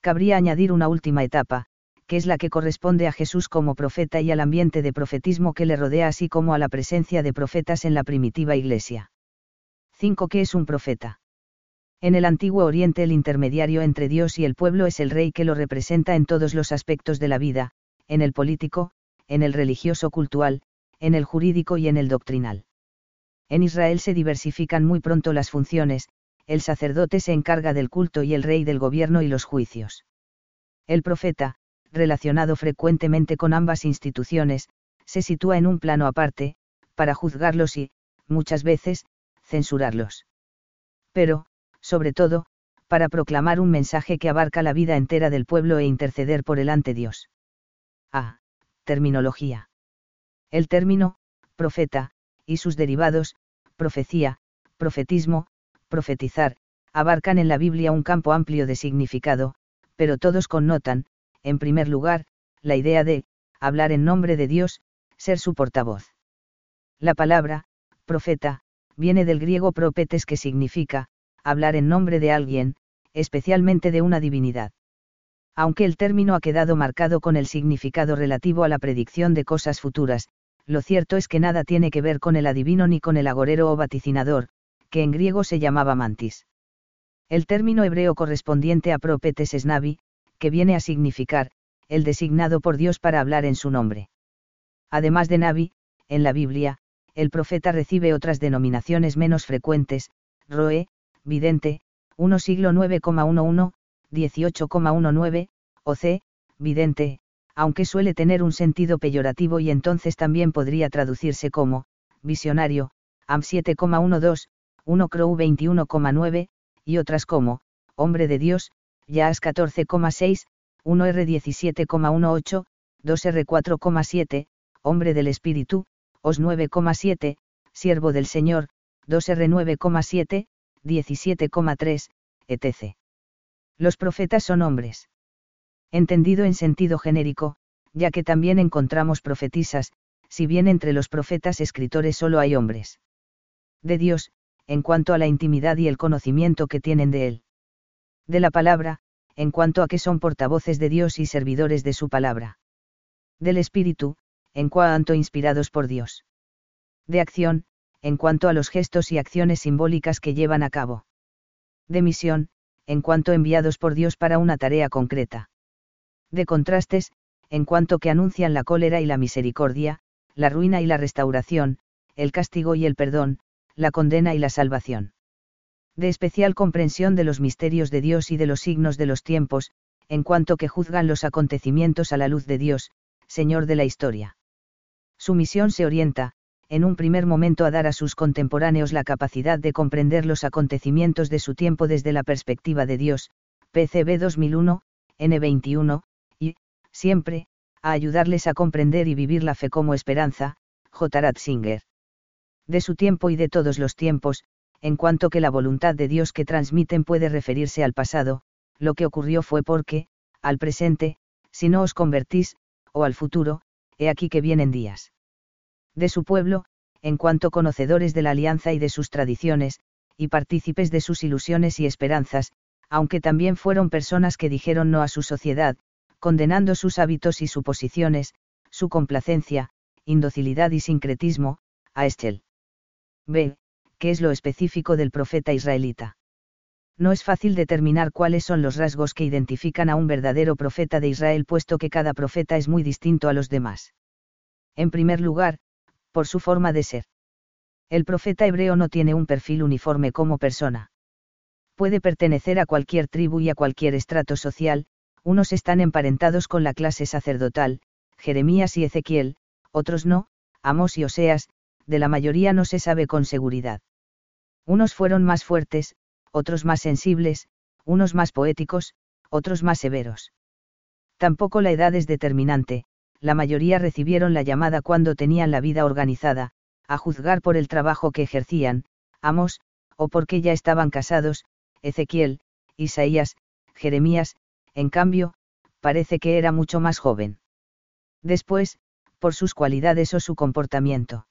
Cabría añadir una última etapa, que es la que corresponde a Jesús como profeta y al ambiente de profetismo que le rodea así como a la presencia de profetas en la primitiva Iglesia. 5. ¿Qué es un profeta? En el antiguo Oriente el intermediario entre Dios y el pueblo es el rey que lo representa en todos los aspectos de la vida, en el político, en el religioso cultural, en el jurídico y en el doctrinal. En Israel se diversifican muy pronto las funciones, el sacerdote se encarga del culto y el rey del gobierno y los juicios. El profeta, relacionado frecuentemente con ambas instituciones, se sitúa en un plano aparte, para juzgarlos y, muchas veces, censurarlos. Pero, sobre todo, para proclamar un mensaje que abarca la vida entera del pueblo e interceder por el ante Dios. A. Terminología. El término, profeta, y sus derivados, profecía, profetismo, profetizar, abarcan en la Biblia un campo amplio de significado, pero todos connotan, en primer lugar, la idea de, hablar en nombre de Dios, ser su portavoz. La palabra, profeta, viene del griego propetes que significa, hablar en nombre de alguien, especialmente de una divinidad. Aunque el término ha quedado marcado con el significado relativo a la predicción de cosas futuras, lo cierto es que nada tiene que ver con el adivino ni con el agorero o vaticinador, que en griego se llamaba mantis. El término hebreo correspondiente a propetes es navi, que viene a significar, el designado por Dios para hablar en su nombre. Además de navi, en la Biblia, el profeta recibe otras denominaciones menos frecuentes, roe, vidente, 1 siglo 9,11, 18,19, o c, vidente, aunque suele tener un sentido peyorativo y entonces también podría traducirse como, visionario, AM 7,12, 1 Crow 21,9, y otras como, hombre de Dios, Yas 14,6, 1 R 17,18, 2 R 4,7, hombre del Espíritu, Os 9,7, siervo del Señor, 2 R 9,7, 17,3, etc. Los profetas son hombres. Entendido en sentido genérico, ya que también encontramos profetisas, si bien entre los profetas escritores solo hay hombres. De Dios, en cuanto a la intimidad y el conocimiento que tienen de Él. De la palabra, en cuanto a que son portavoces de Dios y servidores de su palabra. Del Espíritu, en cuanto inspirados por Dios. De acción, en cuanto a los gestos y acciones simbólicas que llevan a cabo. De misión, en cuanto enviados por Dios para una tarea concreta de contrastes, en cuanto que anuncian la cólera y la misericordia, la ruina y la restauración, el castigo y el perdón, la condena y la salvación. De especial comprensión de los misterios de Dios y de los signos de los tiempos, en cuanto que juzgan los acontecimientos a la luz de Dios, Señor de la historia. Su misión se orienta, en un primer momento a dar a sus contemporáneos la capacidad de comprender los acontecimientos de su tiempo desde la perspectiva de Dios, PCB 2001, N21, siempre, a ayudarles a comprender y vivir la fe como esperanza, J. Ratzinger. De su tiempo y de todos los tiempos, en cuanto que la voluntad de Dios que transmiten puede referirse al pasado, lo que ocurrió fue porque, al presente, si no os convertís, o al futuro, he aquí que vienen días. De su pueblo, en cuanto conocedores de la alianza y de sus tradiciones, y partícipes de sus ilusiones y esperanzas, aunque también fueron personas que dijeron no a su sociedad, condenando sus hábitos y suposiciones, su complacencia, indocilidad y sincretismo, a Eschel. B. ¿Qué es lo específico del profeta israelita? No es fácil determinar cuáles son los rasgos que identifican a un verdadero profeta de Israel puesto que cada profeta es muy distinto a los demás. En primer lugar, por su forma de ser. El profeta hebreo no tiene un perfil uniforme como persona. Puede pertenecer a cualquier tribu y a cualquier estrato social, unos están emparentados con la clase sacerdotal, Jeremías y Ezequiel, otros no, Amos y Oseas, de la mayoría no se sabe con seguridad. Unos fueron más fuertes, otros más sensibles, unos más poéticos, otros más severos. Tampoco la edad es determinante, la mayoría recibieron la llamada cuando tenían la vida organizada, a juzgar por el trabajo que ejercían, Amos, o porque ya estaban casados, Ezequiel, Isaías, Jeremías, en cambio, parece que era mucho más joven. Después, por sus cualidades o su comportamiento.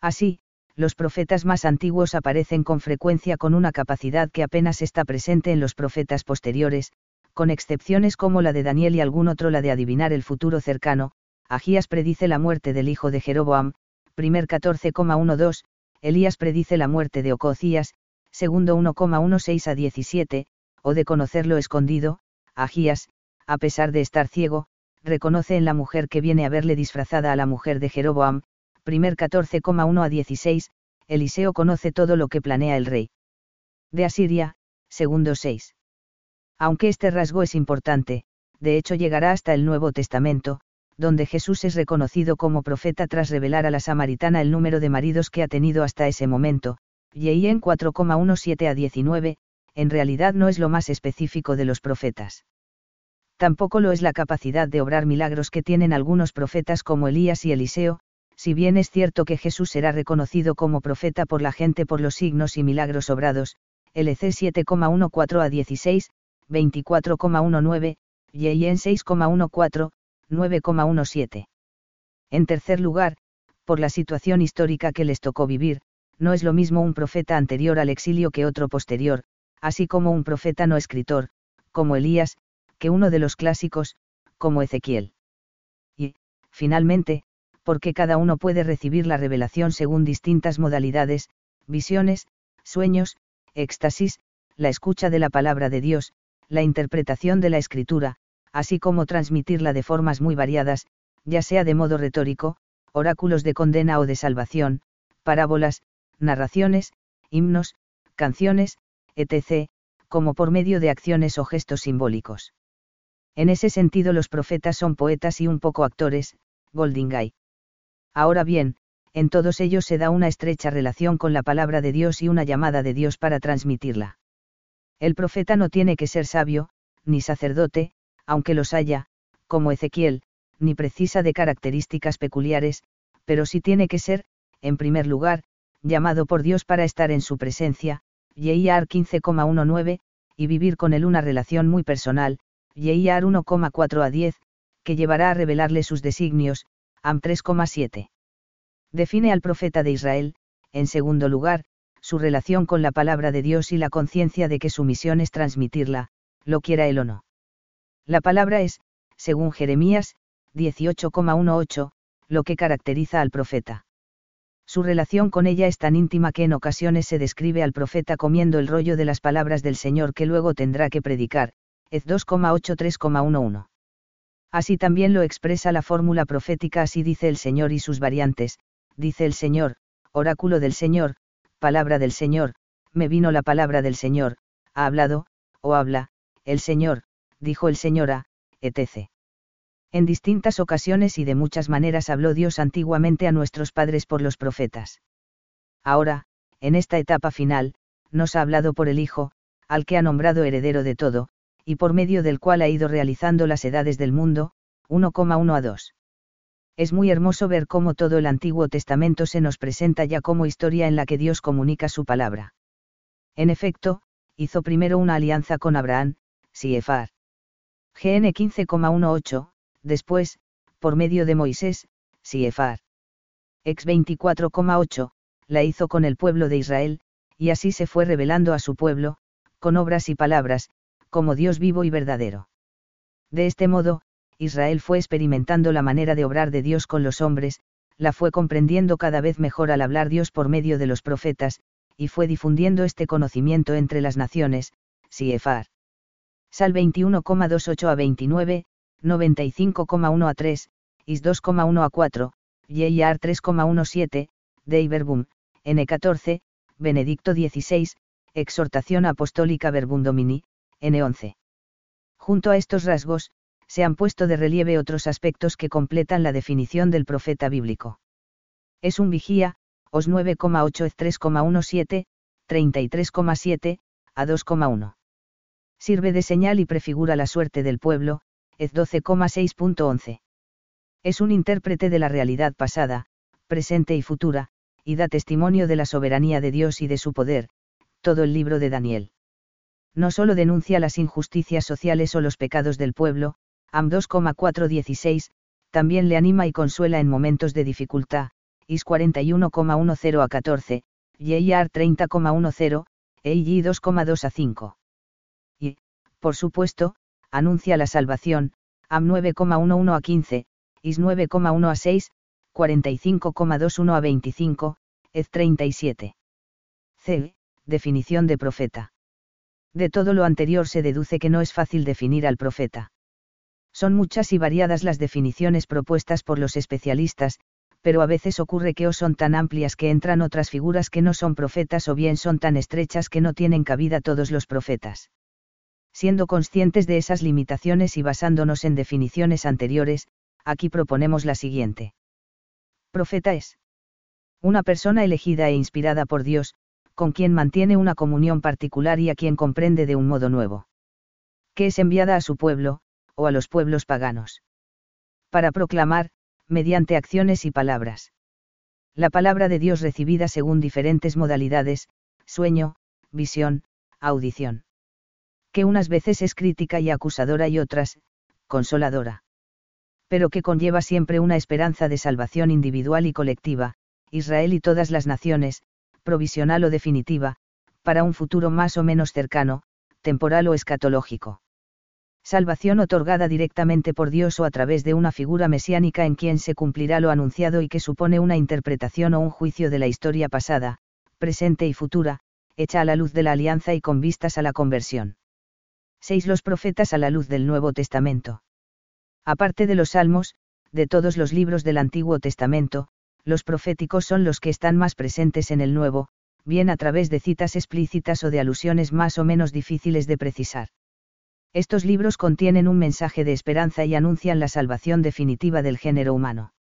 Así, los profetas más antiguos aparecen con frecuencia con una capacidad que apenas está presente en los profetas posteriores, con excepciones como la de Daniel y algún otro la de adivinar el futuro cercano, Agías predice la muerte del hijo de Jeroboam, primer 14,12, Elías predice la muerte de Ococías, segundo 1,16 a 17, o de conocerlo escondido, Agías, a pesar de estar ciego, reconoce en la mujer que viene a verle disfrazada a la mujer de Jeroboam, primer 14,1 a 16, Eliseo conoce todo lo que planea el rey. De Asiria, segundo 6. Aunque este rasgo es importante, de hecho llegará hasta el Nuevo Testamento, donde Jesús es reconocido como profeta tras revelar a la samaritana el número de maridos que ha tenido hasta ese momento, y en 4,17 a 19, en realidad no es lo más específico de los profetas. Tampoco lo es la capacidad de obrar milagros que tienen algunos profetas como Elías y Eliseo, si bien es cierto que Jesús será reconocido como profeta por la gente por los signos y milagros obrados, LC 7,14 a 16, 24,19, y en 6,14, 9,17. En tercer lugar, por la situación histórica que les tocó vivir, no es lo mismo un profeta anterior al exilio que otro posterior, así como un profeta no escritor, como Elías, que uno de los clásicos, como Ezequiel. Y, finalmente, porque cada uno puede recibir la revelación según distintas modalidades, visiones, sueños, éxtasis, la escucha de la palabra de Dios, la interpretación de la escritura, así como transmitirla de formas muy variadas, ya sea de modo retórico, oráculos de condena o de salvación, parábolas, narraciones, himnos, canciones, etc., como por medio de acciones o gestos simbólicos. En ese sentido los profetas son poetas y un poco actores, Goldingay. Ahora bien, en todos ellos se da una estrecha relación con la palabra de Dios y una llamada de Dios para transmitirla. El profeta no tiene que ser sabio, ni sacerdote, aunque los haya, como Ezequiel, ni precisa de características peculiares, pero sí tiene que ser, en primer lugar, llamado por Dios para estar en su presencia, Yeiar 15,19, y vivir con él una relación muy personal, Yeiar 1,4 a 10, que llevará a revelarle sus designios, Am 3,7. Define al profeta de Israel, en segundo lugar, su relación con la palabra de Dios y la conciencia de que su misión es transmitirla, lo quiera él o no. La palabra es, según Jeremías, 18,18, lo que caracteriza al profeta. Su relación con ella es tan íntima que en ocasiones se describe al profeta comiendo el rollo de las palabras del Señor que luego tendrá que predicar, Ez 2,83,11. Así también lo expresa la fórmula profética así dice el Señor y sus variantes, dice el Señor, oráculo del Señor, palabra del Señor, me vino la palabra del Señor, ha hablado, o habla, el Señor, dijo el Señor a, etc. En distintas ocasiones y de muchas maneras habló Dios antiguamente a nuestros padres por los profetas. Ahora, en esta etapa final, nos ha hablado por el Hijo, al que ha nombrado heredero de todo, y por medio del cual ha ido realizando las edades del mundo, 1,1 a 2. Es muy hermoso ver cómo todo el Antiguo Testamento se nos presenta ya como historia en la que Dios comunica su palabra. En efecto, hizo primero una alianza con Abraham, Siefar. GN 15,18, después, por medio de Moisés, Siefar. Ex 24,8, la hizo con el pueblo de Israel, y así se fue revelando a su pueblo, con obras y palabras, como Dios vivo y verdadero. De este modo, Israel fue experimentando la manera de obrar de Dios con los hombres, la fue comprendiendo cada vez mejor al hablar Dios por medio de los profetas, y fue difundiendo este conocimiento entre las naciones, Siefar. Sal 21,28 a 29, 95,1 a 3, Is 2,1 a 4, Yeyar 3,17, Deiverbum, N14, Benedicto 16, Exhortación Apostólica Verbum Domini, N11. Junto a estos rasgos, se han puesto de relieve otros aspectos que completan la definición del profeta bíblico. Es un vigía, os 9,8 es 3,17, 33,7, a 2,1. Sirve de señal y prefigura la suerte del pueblo, es 12,6.11. Es un intérprete de la realidad pasada, presente y futura, y da testimonio de la soberanía de Dios y de su poder, todo el libro de Daniel no solo denuncia las injusticias sociales o los pecados del pueblo, AM 2,416, también le anima y consuela en momentos de dificultad, IS 41,10 a 14, YIAR 30,10, EIG 2,2 a 5. Y, por supuesto, anuncia la salvación, AM 9,11 a 15, IS 9,1 a 6, 45,21 a 25, EZ 37. C. Definición de profeta. De todo lo anterior se deduce que no es fácil definir al profeta. Son muchas y variadas las definiciones propuestas por los especialistas, pero a veces ocurre que o son tan amplias que entran otras figuras que no son profetas o bien son tan estrechas que no tienen cabida todos los profetas. Siendo conscientes de esas limitaciones y basándonos en definiciones anteriores, aquí proponemos la siguiente. Profeta es una persona elegida e inspirada por Dios, con quien mantiene una comunión particular y a quien comprende de un modo nuevo. Que es enviada a su pueblo, o a los pueblos paganos. Para proclamar, mediante acciones y palabras. La palabra de Dios recibida según diferentes modalidades, sueño, visión, audición. Que unas veces es crítica y acusadora y otras, consoladora. Pero que conlleva siempre una esperanza de salvación individual y colectiva, Israel y todas las naciones, provisional o definitiva, para un futuro más o menos cercano, temporal o escatológico. Salvación otorgada directamente por Dios o a través de una figura mesiánica en quien se cumplirá lo anunciado y que supone una interpretación o un juicio de la historia pasada, presente y futura, hecha a la luz de la alianza y con vistas a la conversión. 6. Los profetas a la luz del Nuevo Testamento. Aparte de los salmos, de todos los libros del Antiguo Testamento, los proféticos son los que están más presentes en el Nuevo, bien a través de citas explícitas o de alusiones más o menos difíciles de precisar. Estos libros contienen un mensaje de esperanza y anuncian la salvación definitiva del género humano.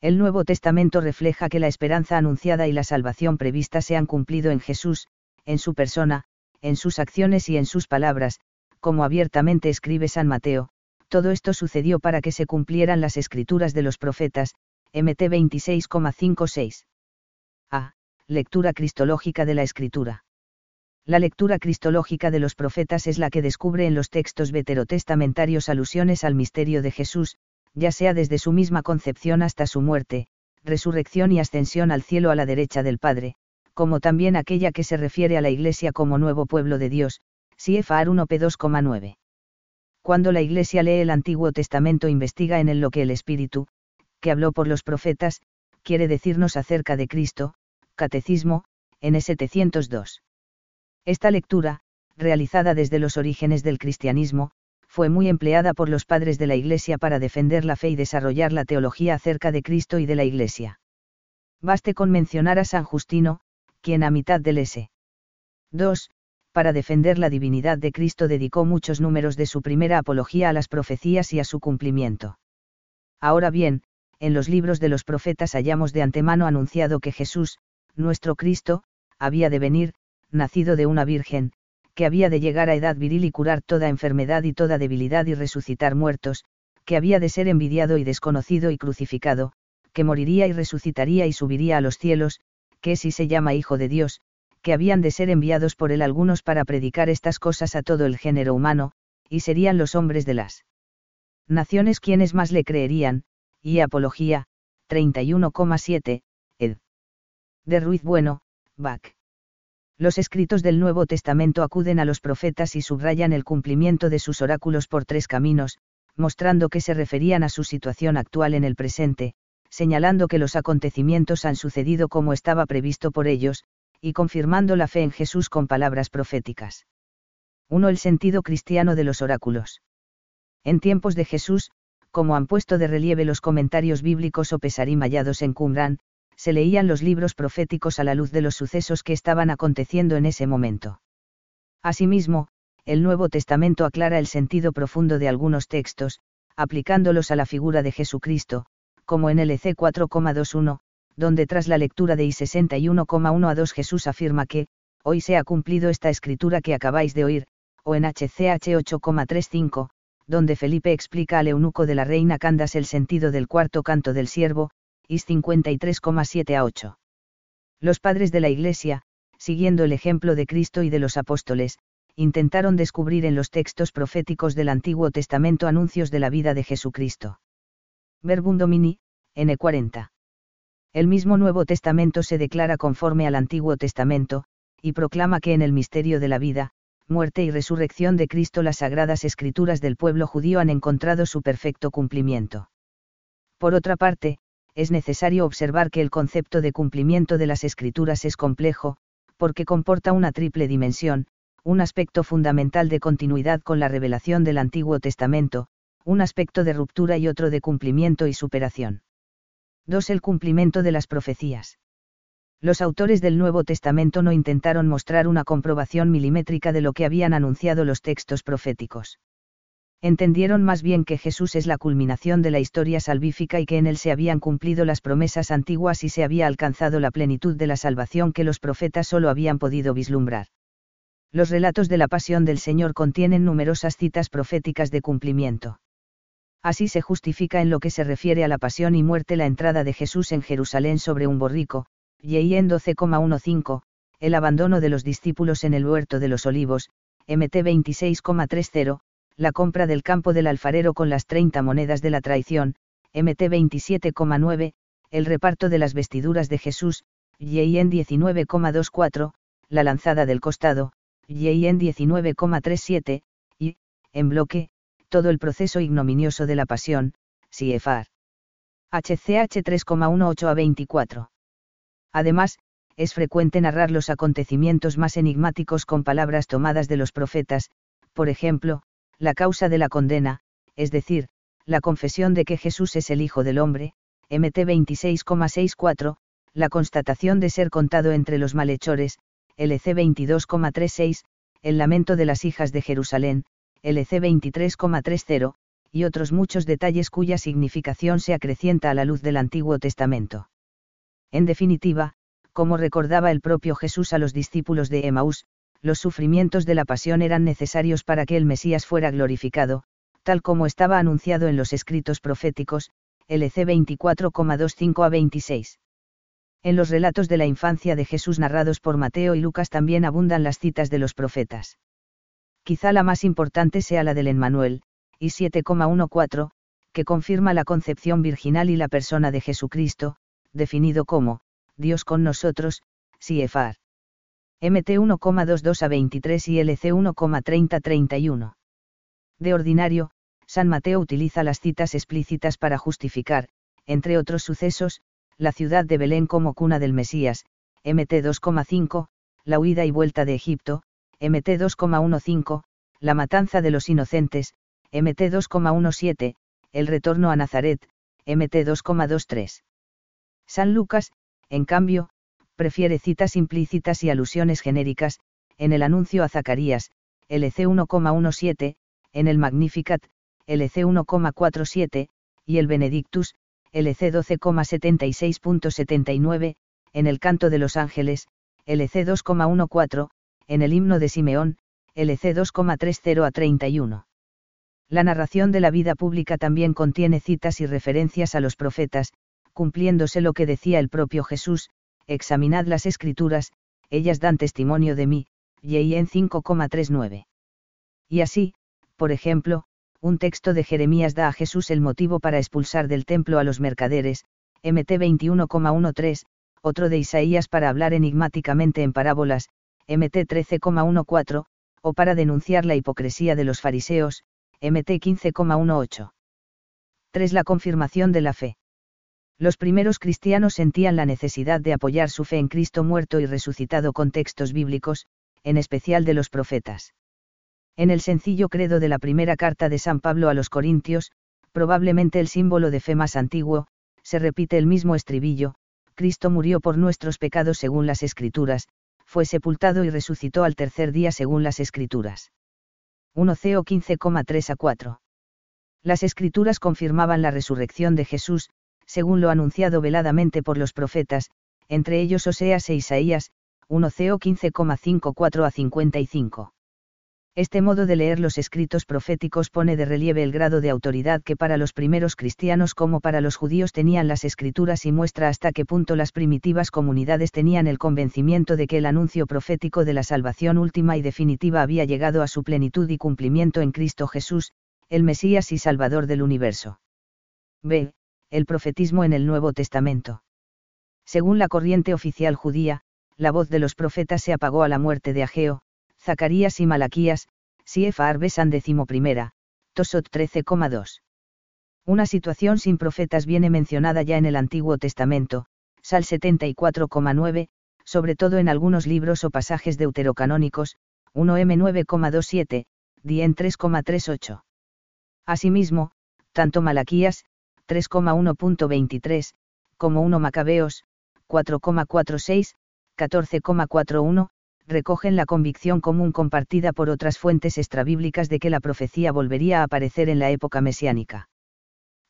El Nuevo Testamento refleja que la esperanza anunciada y la salvación prevista se han cumplido en Jesús, en su persona, en sus acciones y en sus palabras, como abiertamente escribe San Mateo, todo esto sucedió para que se cumplieran las escrituras de los profetas, MT 26,56. A. Lectura cristológica de la escritura. La lectura cristológica de los profetas es la que descubre en los textos veterotestamentarios alusiones al misterio de Jesús, ya sea desde su misma concepción hasta su muerte, resurrección y ascensión al cielo a la derecha del Padre, como también aquella que se refiere a la Iglesia como nuevo pueblo de Dios, CFAR 1P2,9. Cuando la Iglesia lee el Antiguo Testamento investiga en él lo que el Espíritu, que habló por los profetas, quiere decirnos acerca de Cristo, Catecismo, N 702. Esta lectura, realizada desde los orígenes del cristianismo, fue muy empleada por los padres de la Iglesia para defender la fe y desarrollar la teología acerca de Cristo y de la Iglesia. Baste con mencionar a San Justino, quien a mitad del S. 2, para defender la divinidad de Cristo dedicó muchos números de su primera apología a las profecías y a su cumplimiento. Ahora bien, en los libros de los profetas hallamos de antemano anunciado que Jesús, nuestro Cristo, había de venir, nacido de una virgen, que había de llegar a edad viril y curar toda enfermedad y toda debilidad y resucitar muertos, que había de ser envidiado y desconocido y crucificado, que moriría y resucitaría y subiría a los cielos, que si se llama Hijo de Dios, que habían de ser enviados por él algunos para predicar estas cosas a todo el género humano, y serían los hombres de las naciones quienes más le creerían, y Apología, 31,7, ed. De Ruiz Bueno, Bach. Los escritos del Nuevo Testamento acuden a los profetas y subrayan el cumplimiento de sus oráculos por tres caminos, mostrando que se referían a su situación actual en el presente, señalando que los acontecimientos han sucedido como estaba previsto por ellos, y confirmando la fe en Jesús con palabras proféticas. 1. El sentido cristiano de los oráculos. En tiempos de Jesús, como han puesto de relieve los comentarios bíblicos o pesarim hallados en Qumran, se leían los libros proféticos a la luz de los sucesos que estaban aconteciendo en ese momento. Asimismo, el Nuevo Testamento aclara el sentido profundo de algunos textos, aplicándolos a la figura de Jesucristo, como en LC 4,21, donde tras la lectura de I 61,1 a 2 Jesús afirma que, hoy se ha cumplido esta escritura que acabáis de oír, o en HCH 8,35, donde Felipe explica al eunuco de la reina Candas el sentido del cuarto canto del siervo, Is 53,7 a 8. Los padres de la Iglesia, siguiendo el ejemplo de Cristo y de los apóstoles, intentaron descubrir en los textos proféticos del Antiguo Testamento anuncios de la vida de Jesucristo. Verbum Domini, N40. El mismo Nuevo Testamento se declara conforme al Antiguo Testamento, y proclama que en el misterio de la vida, muerte y resurrección de Cristo las sagradas escrituras del pueblo judío han encontrado su perfecto cumplimiento. Por otra parte, es necesario observar que el concepto de cumplimiento de las escrituras es complejo, porque comporta una triple dimensión, un aspecto fundamental de continuidad con la revelación del Antiguo Testamento, un aspecto de ruptura y otro de cumplimiento y superación. 2. El cumplimiento de las profecías los autores del Nuevo Testamento no intentaron mostrar una comprobación milimétrica de lo que habían anunciado los textos proféticos. Entendieron más bien que Jesús es la culminación de la historia salvífica y que en él se habían cumplido las promesas antiguas y se había alcanzado la plenitud de la salvación que los profetas solo habían podido vislumbrar. Los relatos de la pasión del Señor contienen numerosas citas proféticas de cumplimiento. Así se justifica en lo que se refiere a la pasión y muerte la entrada de Jesús en Jerusalén sobre un borrico, en 12,15, el abandono de los discípulos en el huerto de los olivos, MT 26,30, la compra del campo del alfarero con las 30 monedas de la traición, MT 27,9, el reparto de las vestiduras de Jesús, en 19,24, la lanzada del costado, en 19,37, y, en bloque, todo el proceso ignominioso de la pasión, CFR. HCH 3,18 a 24. Además, es frecuente narrar los acontecimientos más enigmáticos con palabras tomadas de los profetas, por ejemplo, la causa de la condena, es decir, la confesión de que Jesús es el Hijo del Hombre, MT 26,64, la constatación de ser contado entre los malhechores, LC 22,36, el lamento de las hijas de Jerusalén, LC 23,30, y otros muchos detalles cuya significación se acrecienta a la luz del Antiguo Testamento. En definitiva, como recordaba el propio Jesús a los discípulos de Emaús, los sufrimientos de la pasión eran necesarios para que el Mesías fuera glorificado, tal como estaba anunciado en los escritos proféticos, LC 24,25 a 26. En los relatos de la infancia de Jesús narrados por Mateo y Lucas también abundan las citas de los profetas. Quizá la más importante sea la del Emmanuel, y 7,14, que confirma la concepción virginal y la persona de Jesucristo, definido como, Dios con nosotros, Siefar. MT 1,22 a 23 y LC 1,30-31. De ordinario, San Mateo utiliza las citas explícitas para justificar, entre otros sucesos, la ciudad de Belén como cuna del Mesías, MT 2,5, la huida y vuelta de Egipto, MT 2,15, la matanza de los inocentes, MT 2,17, el retorno a Nazaret, MT 2,23. San Lucas, en cambio, prefiere citas implícitas y alusiones genéricas, en el anuncio a Zacarías, LC 1,17, en el Magnificat, LC 1,47, y el Benedictus, LC 12,76.79, en el Canto de los Ángeles, LC 2,14, en el Himno de Simeón, LC 2,30 a 31. La narración de la vida pública también contiene citas y referencias a los profetas, cumpliéndose lo que decía el propio Jesús, examinad las escrituras, ellas dan testimonio de mí, y en 5,39. Y así, por ejemplo, un texto de Jeremías da a Jesús el motivo para expulsar del templo a los mercaderes, MT 21,13, otro de Isaías para hablar enigmáticamente en parábolas, MT 13,14, o para denunciar la hipocresía de los fariseos, MT 15,18. 3. La confirmación de la fe los primeros cristianos sentían la necesidad de apoyar su fe en Cristo muerto y resucitado con textos bíblicos, en especial de los profetas. En el sencillo credo de la primera carta de San Pablo a los Corintios, probablemente el símbolo de fe más antiguo, se repite el mismo estribillo, Cristo murió por nuestros pecados según las Escrituras, fue sepultado y resucitó al tercer día según las Escrituras. 1 Co 15,3 a 4. Las Escrituras confirmaban la resurrección de Jesús, según lo anunciado veladamente por los profetas, entre ellos Oseas e Isaías, 1 Co 15,54 a 55. Este modo de leer los escritos proféticos pone de relieve el grado de autoridad que para los primeros cristianos como para los judíos tenían las escrituras y muestra hasta qué punto las primitivas comunidades tenían el convencimiento de que el anuncio profético de la salvación última y definitiva había llegado a su plenitud y cumplimiento en Cristo Jesús, el Mesías y Salvador del universo. B el profetismo en el Nuevo Testamento. Según la corriente oficial judía, la voz de los profetas se apagó a la muerte de Ageo, Zacarías y Malaquías, Siefa Arbesan primera, Tosot 13,2. Una situación sin profetas viene mencionada ya en el Antiguo Testamento, Sal 74,9, sobre todo en algunos libros o pasajes deuterocanónicos, 1M 9,27, Dien 3,38. Asimismo, tanto Malaquías, 3,1.23, como 1 Macabeos, 4,46, 14,41, recogen la convicción común compartida por otras fuentes extrabíblicas de que la profecía volvería a aparecer en la época mesiánica.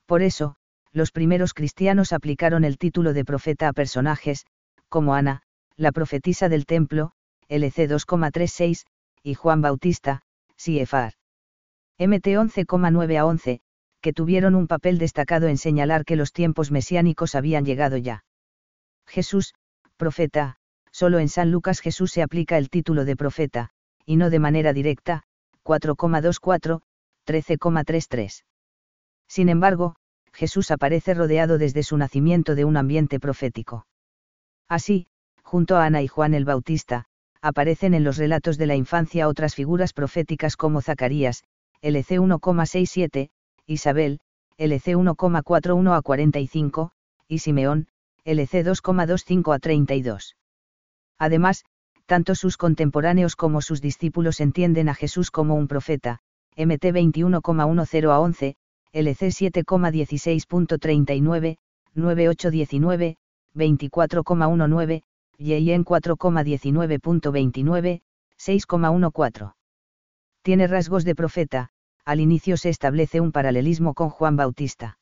Por eso, los primeros cristianos aplicaron el título de profeta a personajes, como Ana, la profetisa del templo, LC 2,36, y Juan Bautista, CFR. MT 11,9 a 11, que tuvieron un papel destacado en señalar que los tiempos mesiánicos habían llegado ya. Jesús, profeta, solo en San Lucas Jesús se aplica el título de profeta, y no de manera directa, 4,24, 13,33. Sin embargo, Jesús aparece rodeado desde su nacimiento de un ambiente profético. Así, junto a Ana y Juan el Bautista, aparecen en los relatos de la infancia otras figuras proféticas como Zacarías, LC 1,67, Isabel, LC 1,41 a 45, y Simeón, LC 2,25 a 32. Además, tanto sus contemporáneos como sus discípulos entienden a Jesús como un profeta, MT 21,10 a 11, LC 7,16.39, 9819, 24,19, YIN 4,19.29, 6,14. Tiene rasgos de profeta, al inicio se establece un paralelismo con Juan Bautista.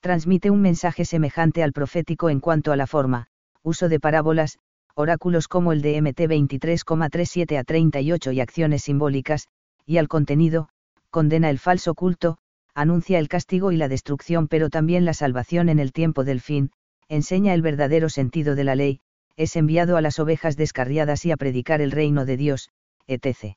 Transmite un mensaje semejante al profético en cuanto a la forma, uso de parábolas, oráculos como el de MT 23,37 a 38 y acciones simbólicas, y al contenido, condena el falso culto, anuncia el castigo y la destrucción pero también la salvación en el tiempo del fin, enseña el verdadero sentido de la ley, es enviado a las ovejas descarriadas y a predicar el reino de Dios, etc.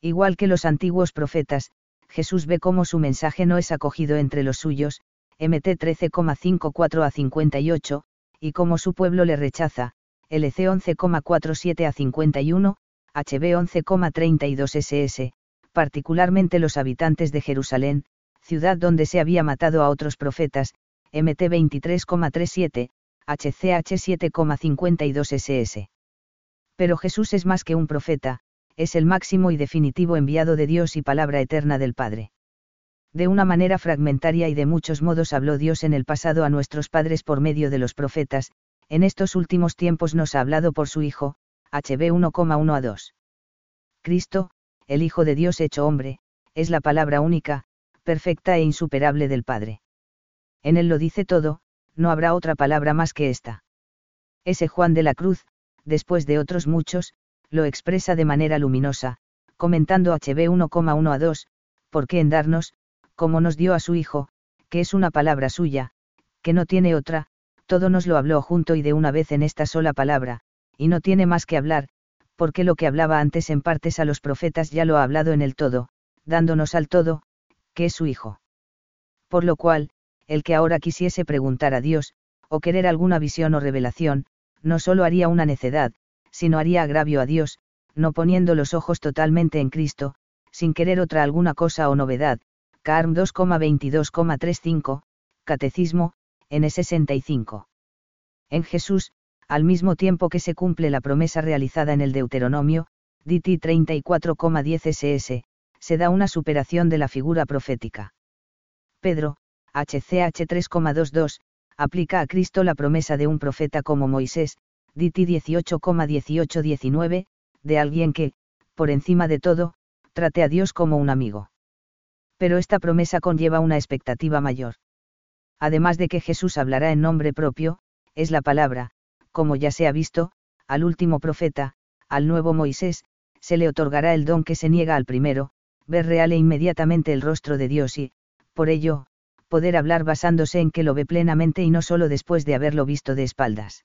Igual que los antiguos profetas, Jesús ve cómo su mensaje no es acogido entre los suyos, MT 13,54 a 58, y cómo su pueblo le rechaza, LC 11,47 a 51, HB 11,32 SS, particularmente los habitantes de Jerusalén, ciudad donde se había matado a otros profetas, MT 23,37, HCH 7,52 SS. Pero Jesús es más que un profeta, es el máximo y definitivo enviado de Dios y palabra eterna del Padre. De una manera fragmentaria y de muchos modos habló Dios en el pasado a nuestros padres por medio de los profetas, en estos últimos tiempos nos ha hablado por su Hijo, HB 1,1 a 2. Cristo, el Hijo de Dios hecho hombre, es la palabra única, perfecta e insuperable del Padre. En él lo dice todo, no habrá otra palabra más que esta. Ese Juan de la Cruz, después de otros muchos, lo expresa de manera luminosa, comentando HB 1,1 a 2, porque en darnos, como nos dio a su Hijo, que es una palabra suya, que no tiene otra, todo nos lo habló junto y de una vez en esta sola palabra, y no tiene más que hablar, porque lo que hablaba antes en partes a los profetas ya lo ha hablado en el todo, dándonos al todo, que es su Hijo. Por lo cual, el que ahora quisiese preguntar a Dios, o querer alguna visión o revelación, no solo haría una necedad, sino haría agravio a Dios, no poniendo los ojos totalmente en Cristo, sin querer otra alguna cosa o novedad. Carm 2,22,35, Catecismo, N65. En Jesús, al mismo tiempo que se cumple la promesa realizada en el Deuteronomio, DT 34,10 SS, se da una superación de la figura profética. Pedro, HCH 3,22, aplica a Cristo la promesa de un profeta como Moisés, DT 18,18-19, de alguien que, por encima de todo, trate a Dios como un amigo. Pero esta promesa conlleva una expectativa mayor. Además de que Jesús hablará en nombre propio, es la palabra, como ya se ha visto, al último profeta, al nuevo Moisés, se le otorgará el don que se niega al primero, ver real e inmediatamente el rostro de Dios y, por ello, poder hablar basándose en que lo ve plenamente y no solo después de haberlo visto de espaldas.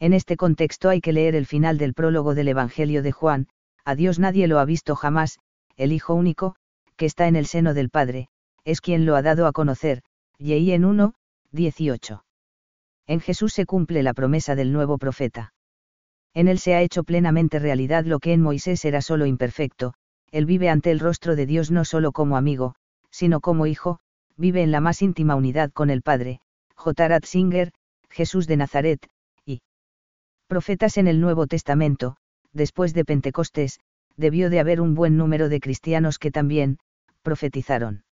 En este contexto hay que leer el final del prólogo del Evangelio de Juan, a Dios nadie lo ha visto jamás, el Hijo único, que está en el seno del Padre, es quien lo ha dado a conocer, y en 1, 18. En Jesús se cumple la promesa del nuevo profeta. En él se ha hecho plenamente realidad lo que en Moisés era solo imperfecto, él vive ante el rostro de Dios no solo como amigo, sino como hijo, vive en la más íntima unidad con el Padre, J. Ratzinger, Jesús de Nazaret, profetas en el Nuevo Testamento, después de Pentecostés, debió de haber un buen número de cristianos que también, profetizaron.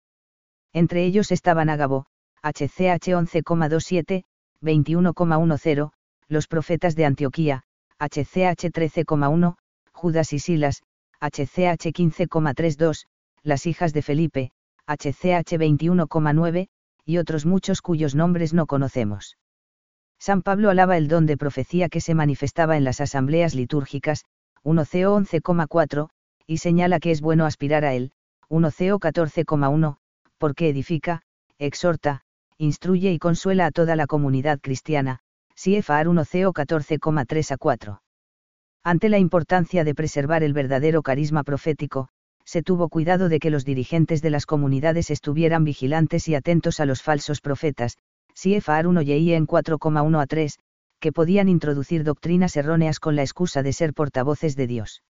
Entre ellos estaban Ágabo, HCH 11,27, 21,10, los profetas de Antioquía, HCH 13,1, Judas y Silas, HCH 15,32, las hijas de Felipe, HCH 21,9, y otros muchos cuyos nombres no conocemos. San Pablo alaba el don de profecía que se manifestaba en las asambleas litúrgicas, 1 CO 11,4, y señala que es bueno aspirar a él, 1 CO 14,1, porque edifica, exhorta, instruye y consuela a toda la comunidad cristiana, CFAR 1 CO 14,3 a 4. Ante la importancia de preservar el verdadero carisma profético, se tuvo cuidado de que los dirigentes de las comunidades estuvieran vigilantes y atentos a los falsos profetas, CFAR 1 y en 4,1 a 3, que podían introducir doctrinas erróneas con la excusa de ser portavoces de Dios.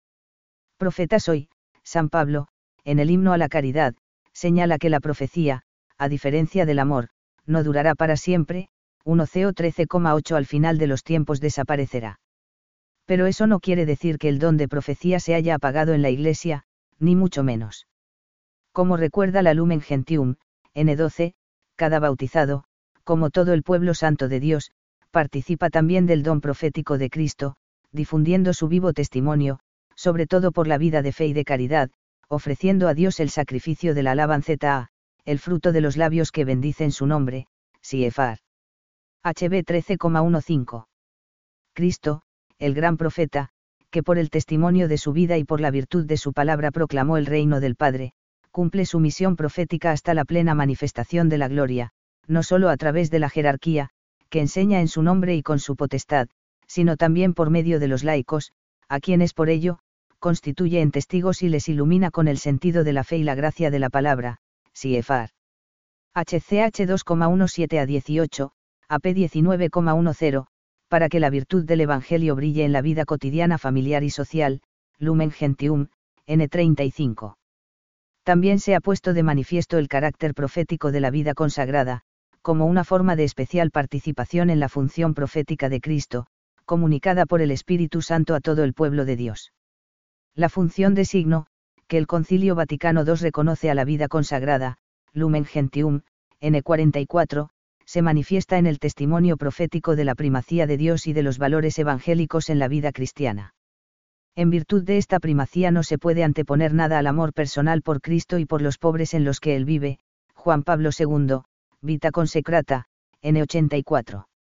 Profeta soy, San Pablo, en el himno a la caridad, señala que la profecía, a diferencia del amor, no durará para siempre, 1 CO 13,8 al final de los tiempos desaparecerá. Pero eso no quiere decir que el don de profecía se haya apagado en la Iglesia, ni mucho menos. Como recuerda la Lumen Gentium, N12, cada bautizado, como todo el pueblo santo de Dios, participa también del don profético de Cristo, difundiendo su vivo testimonio, sobre todo por la vida de fe y de caridad, ofreciendo a Dios el sacrificio de la alabanzeta el fruto de los labios que bendicen su nombre, Siefar. HB 13,15. Cristo, el gran profeta, que por el testimonio de su vida y por la virtud de su palabra proclamó el reino del Padre, cumple su misión profética hasta la plena manifestación de la gloria, no solo a través de la jerarquía, que enseña en su nombre y con su potestad, sino también por medio de los laicos, a quienes por ello, constituye en testigos y les ilumina con el sentido de la fe y la gracia de la palabra, Siefar. HCH 2,17 a 18, AP 19,10, para que la virtud del Evangelio brille en la vida cotidiana familiar y social, Lumen Gentium, N35. También se ha puesto de manifiesto el carácter profético de la vida consagrada, como una forma de especial participación en la función profética de Cristo, comunicada por el Espíritu Santo a todo el pueblo de Dios. La función de signo, que el Concilio Vaticano II reconoce a la vida consagrada, Lumen Gentium, N44, se manifiesta en el testimonio profético de la primacía de Dios y de los valores evangélicos en la vida cristiana. En virtud de esta primacía no se puede anteponer nada al amor personal por Cristo y por los pobres en los que Él vive, Juan Pablo II, Vita Consecrata, N84.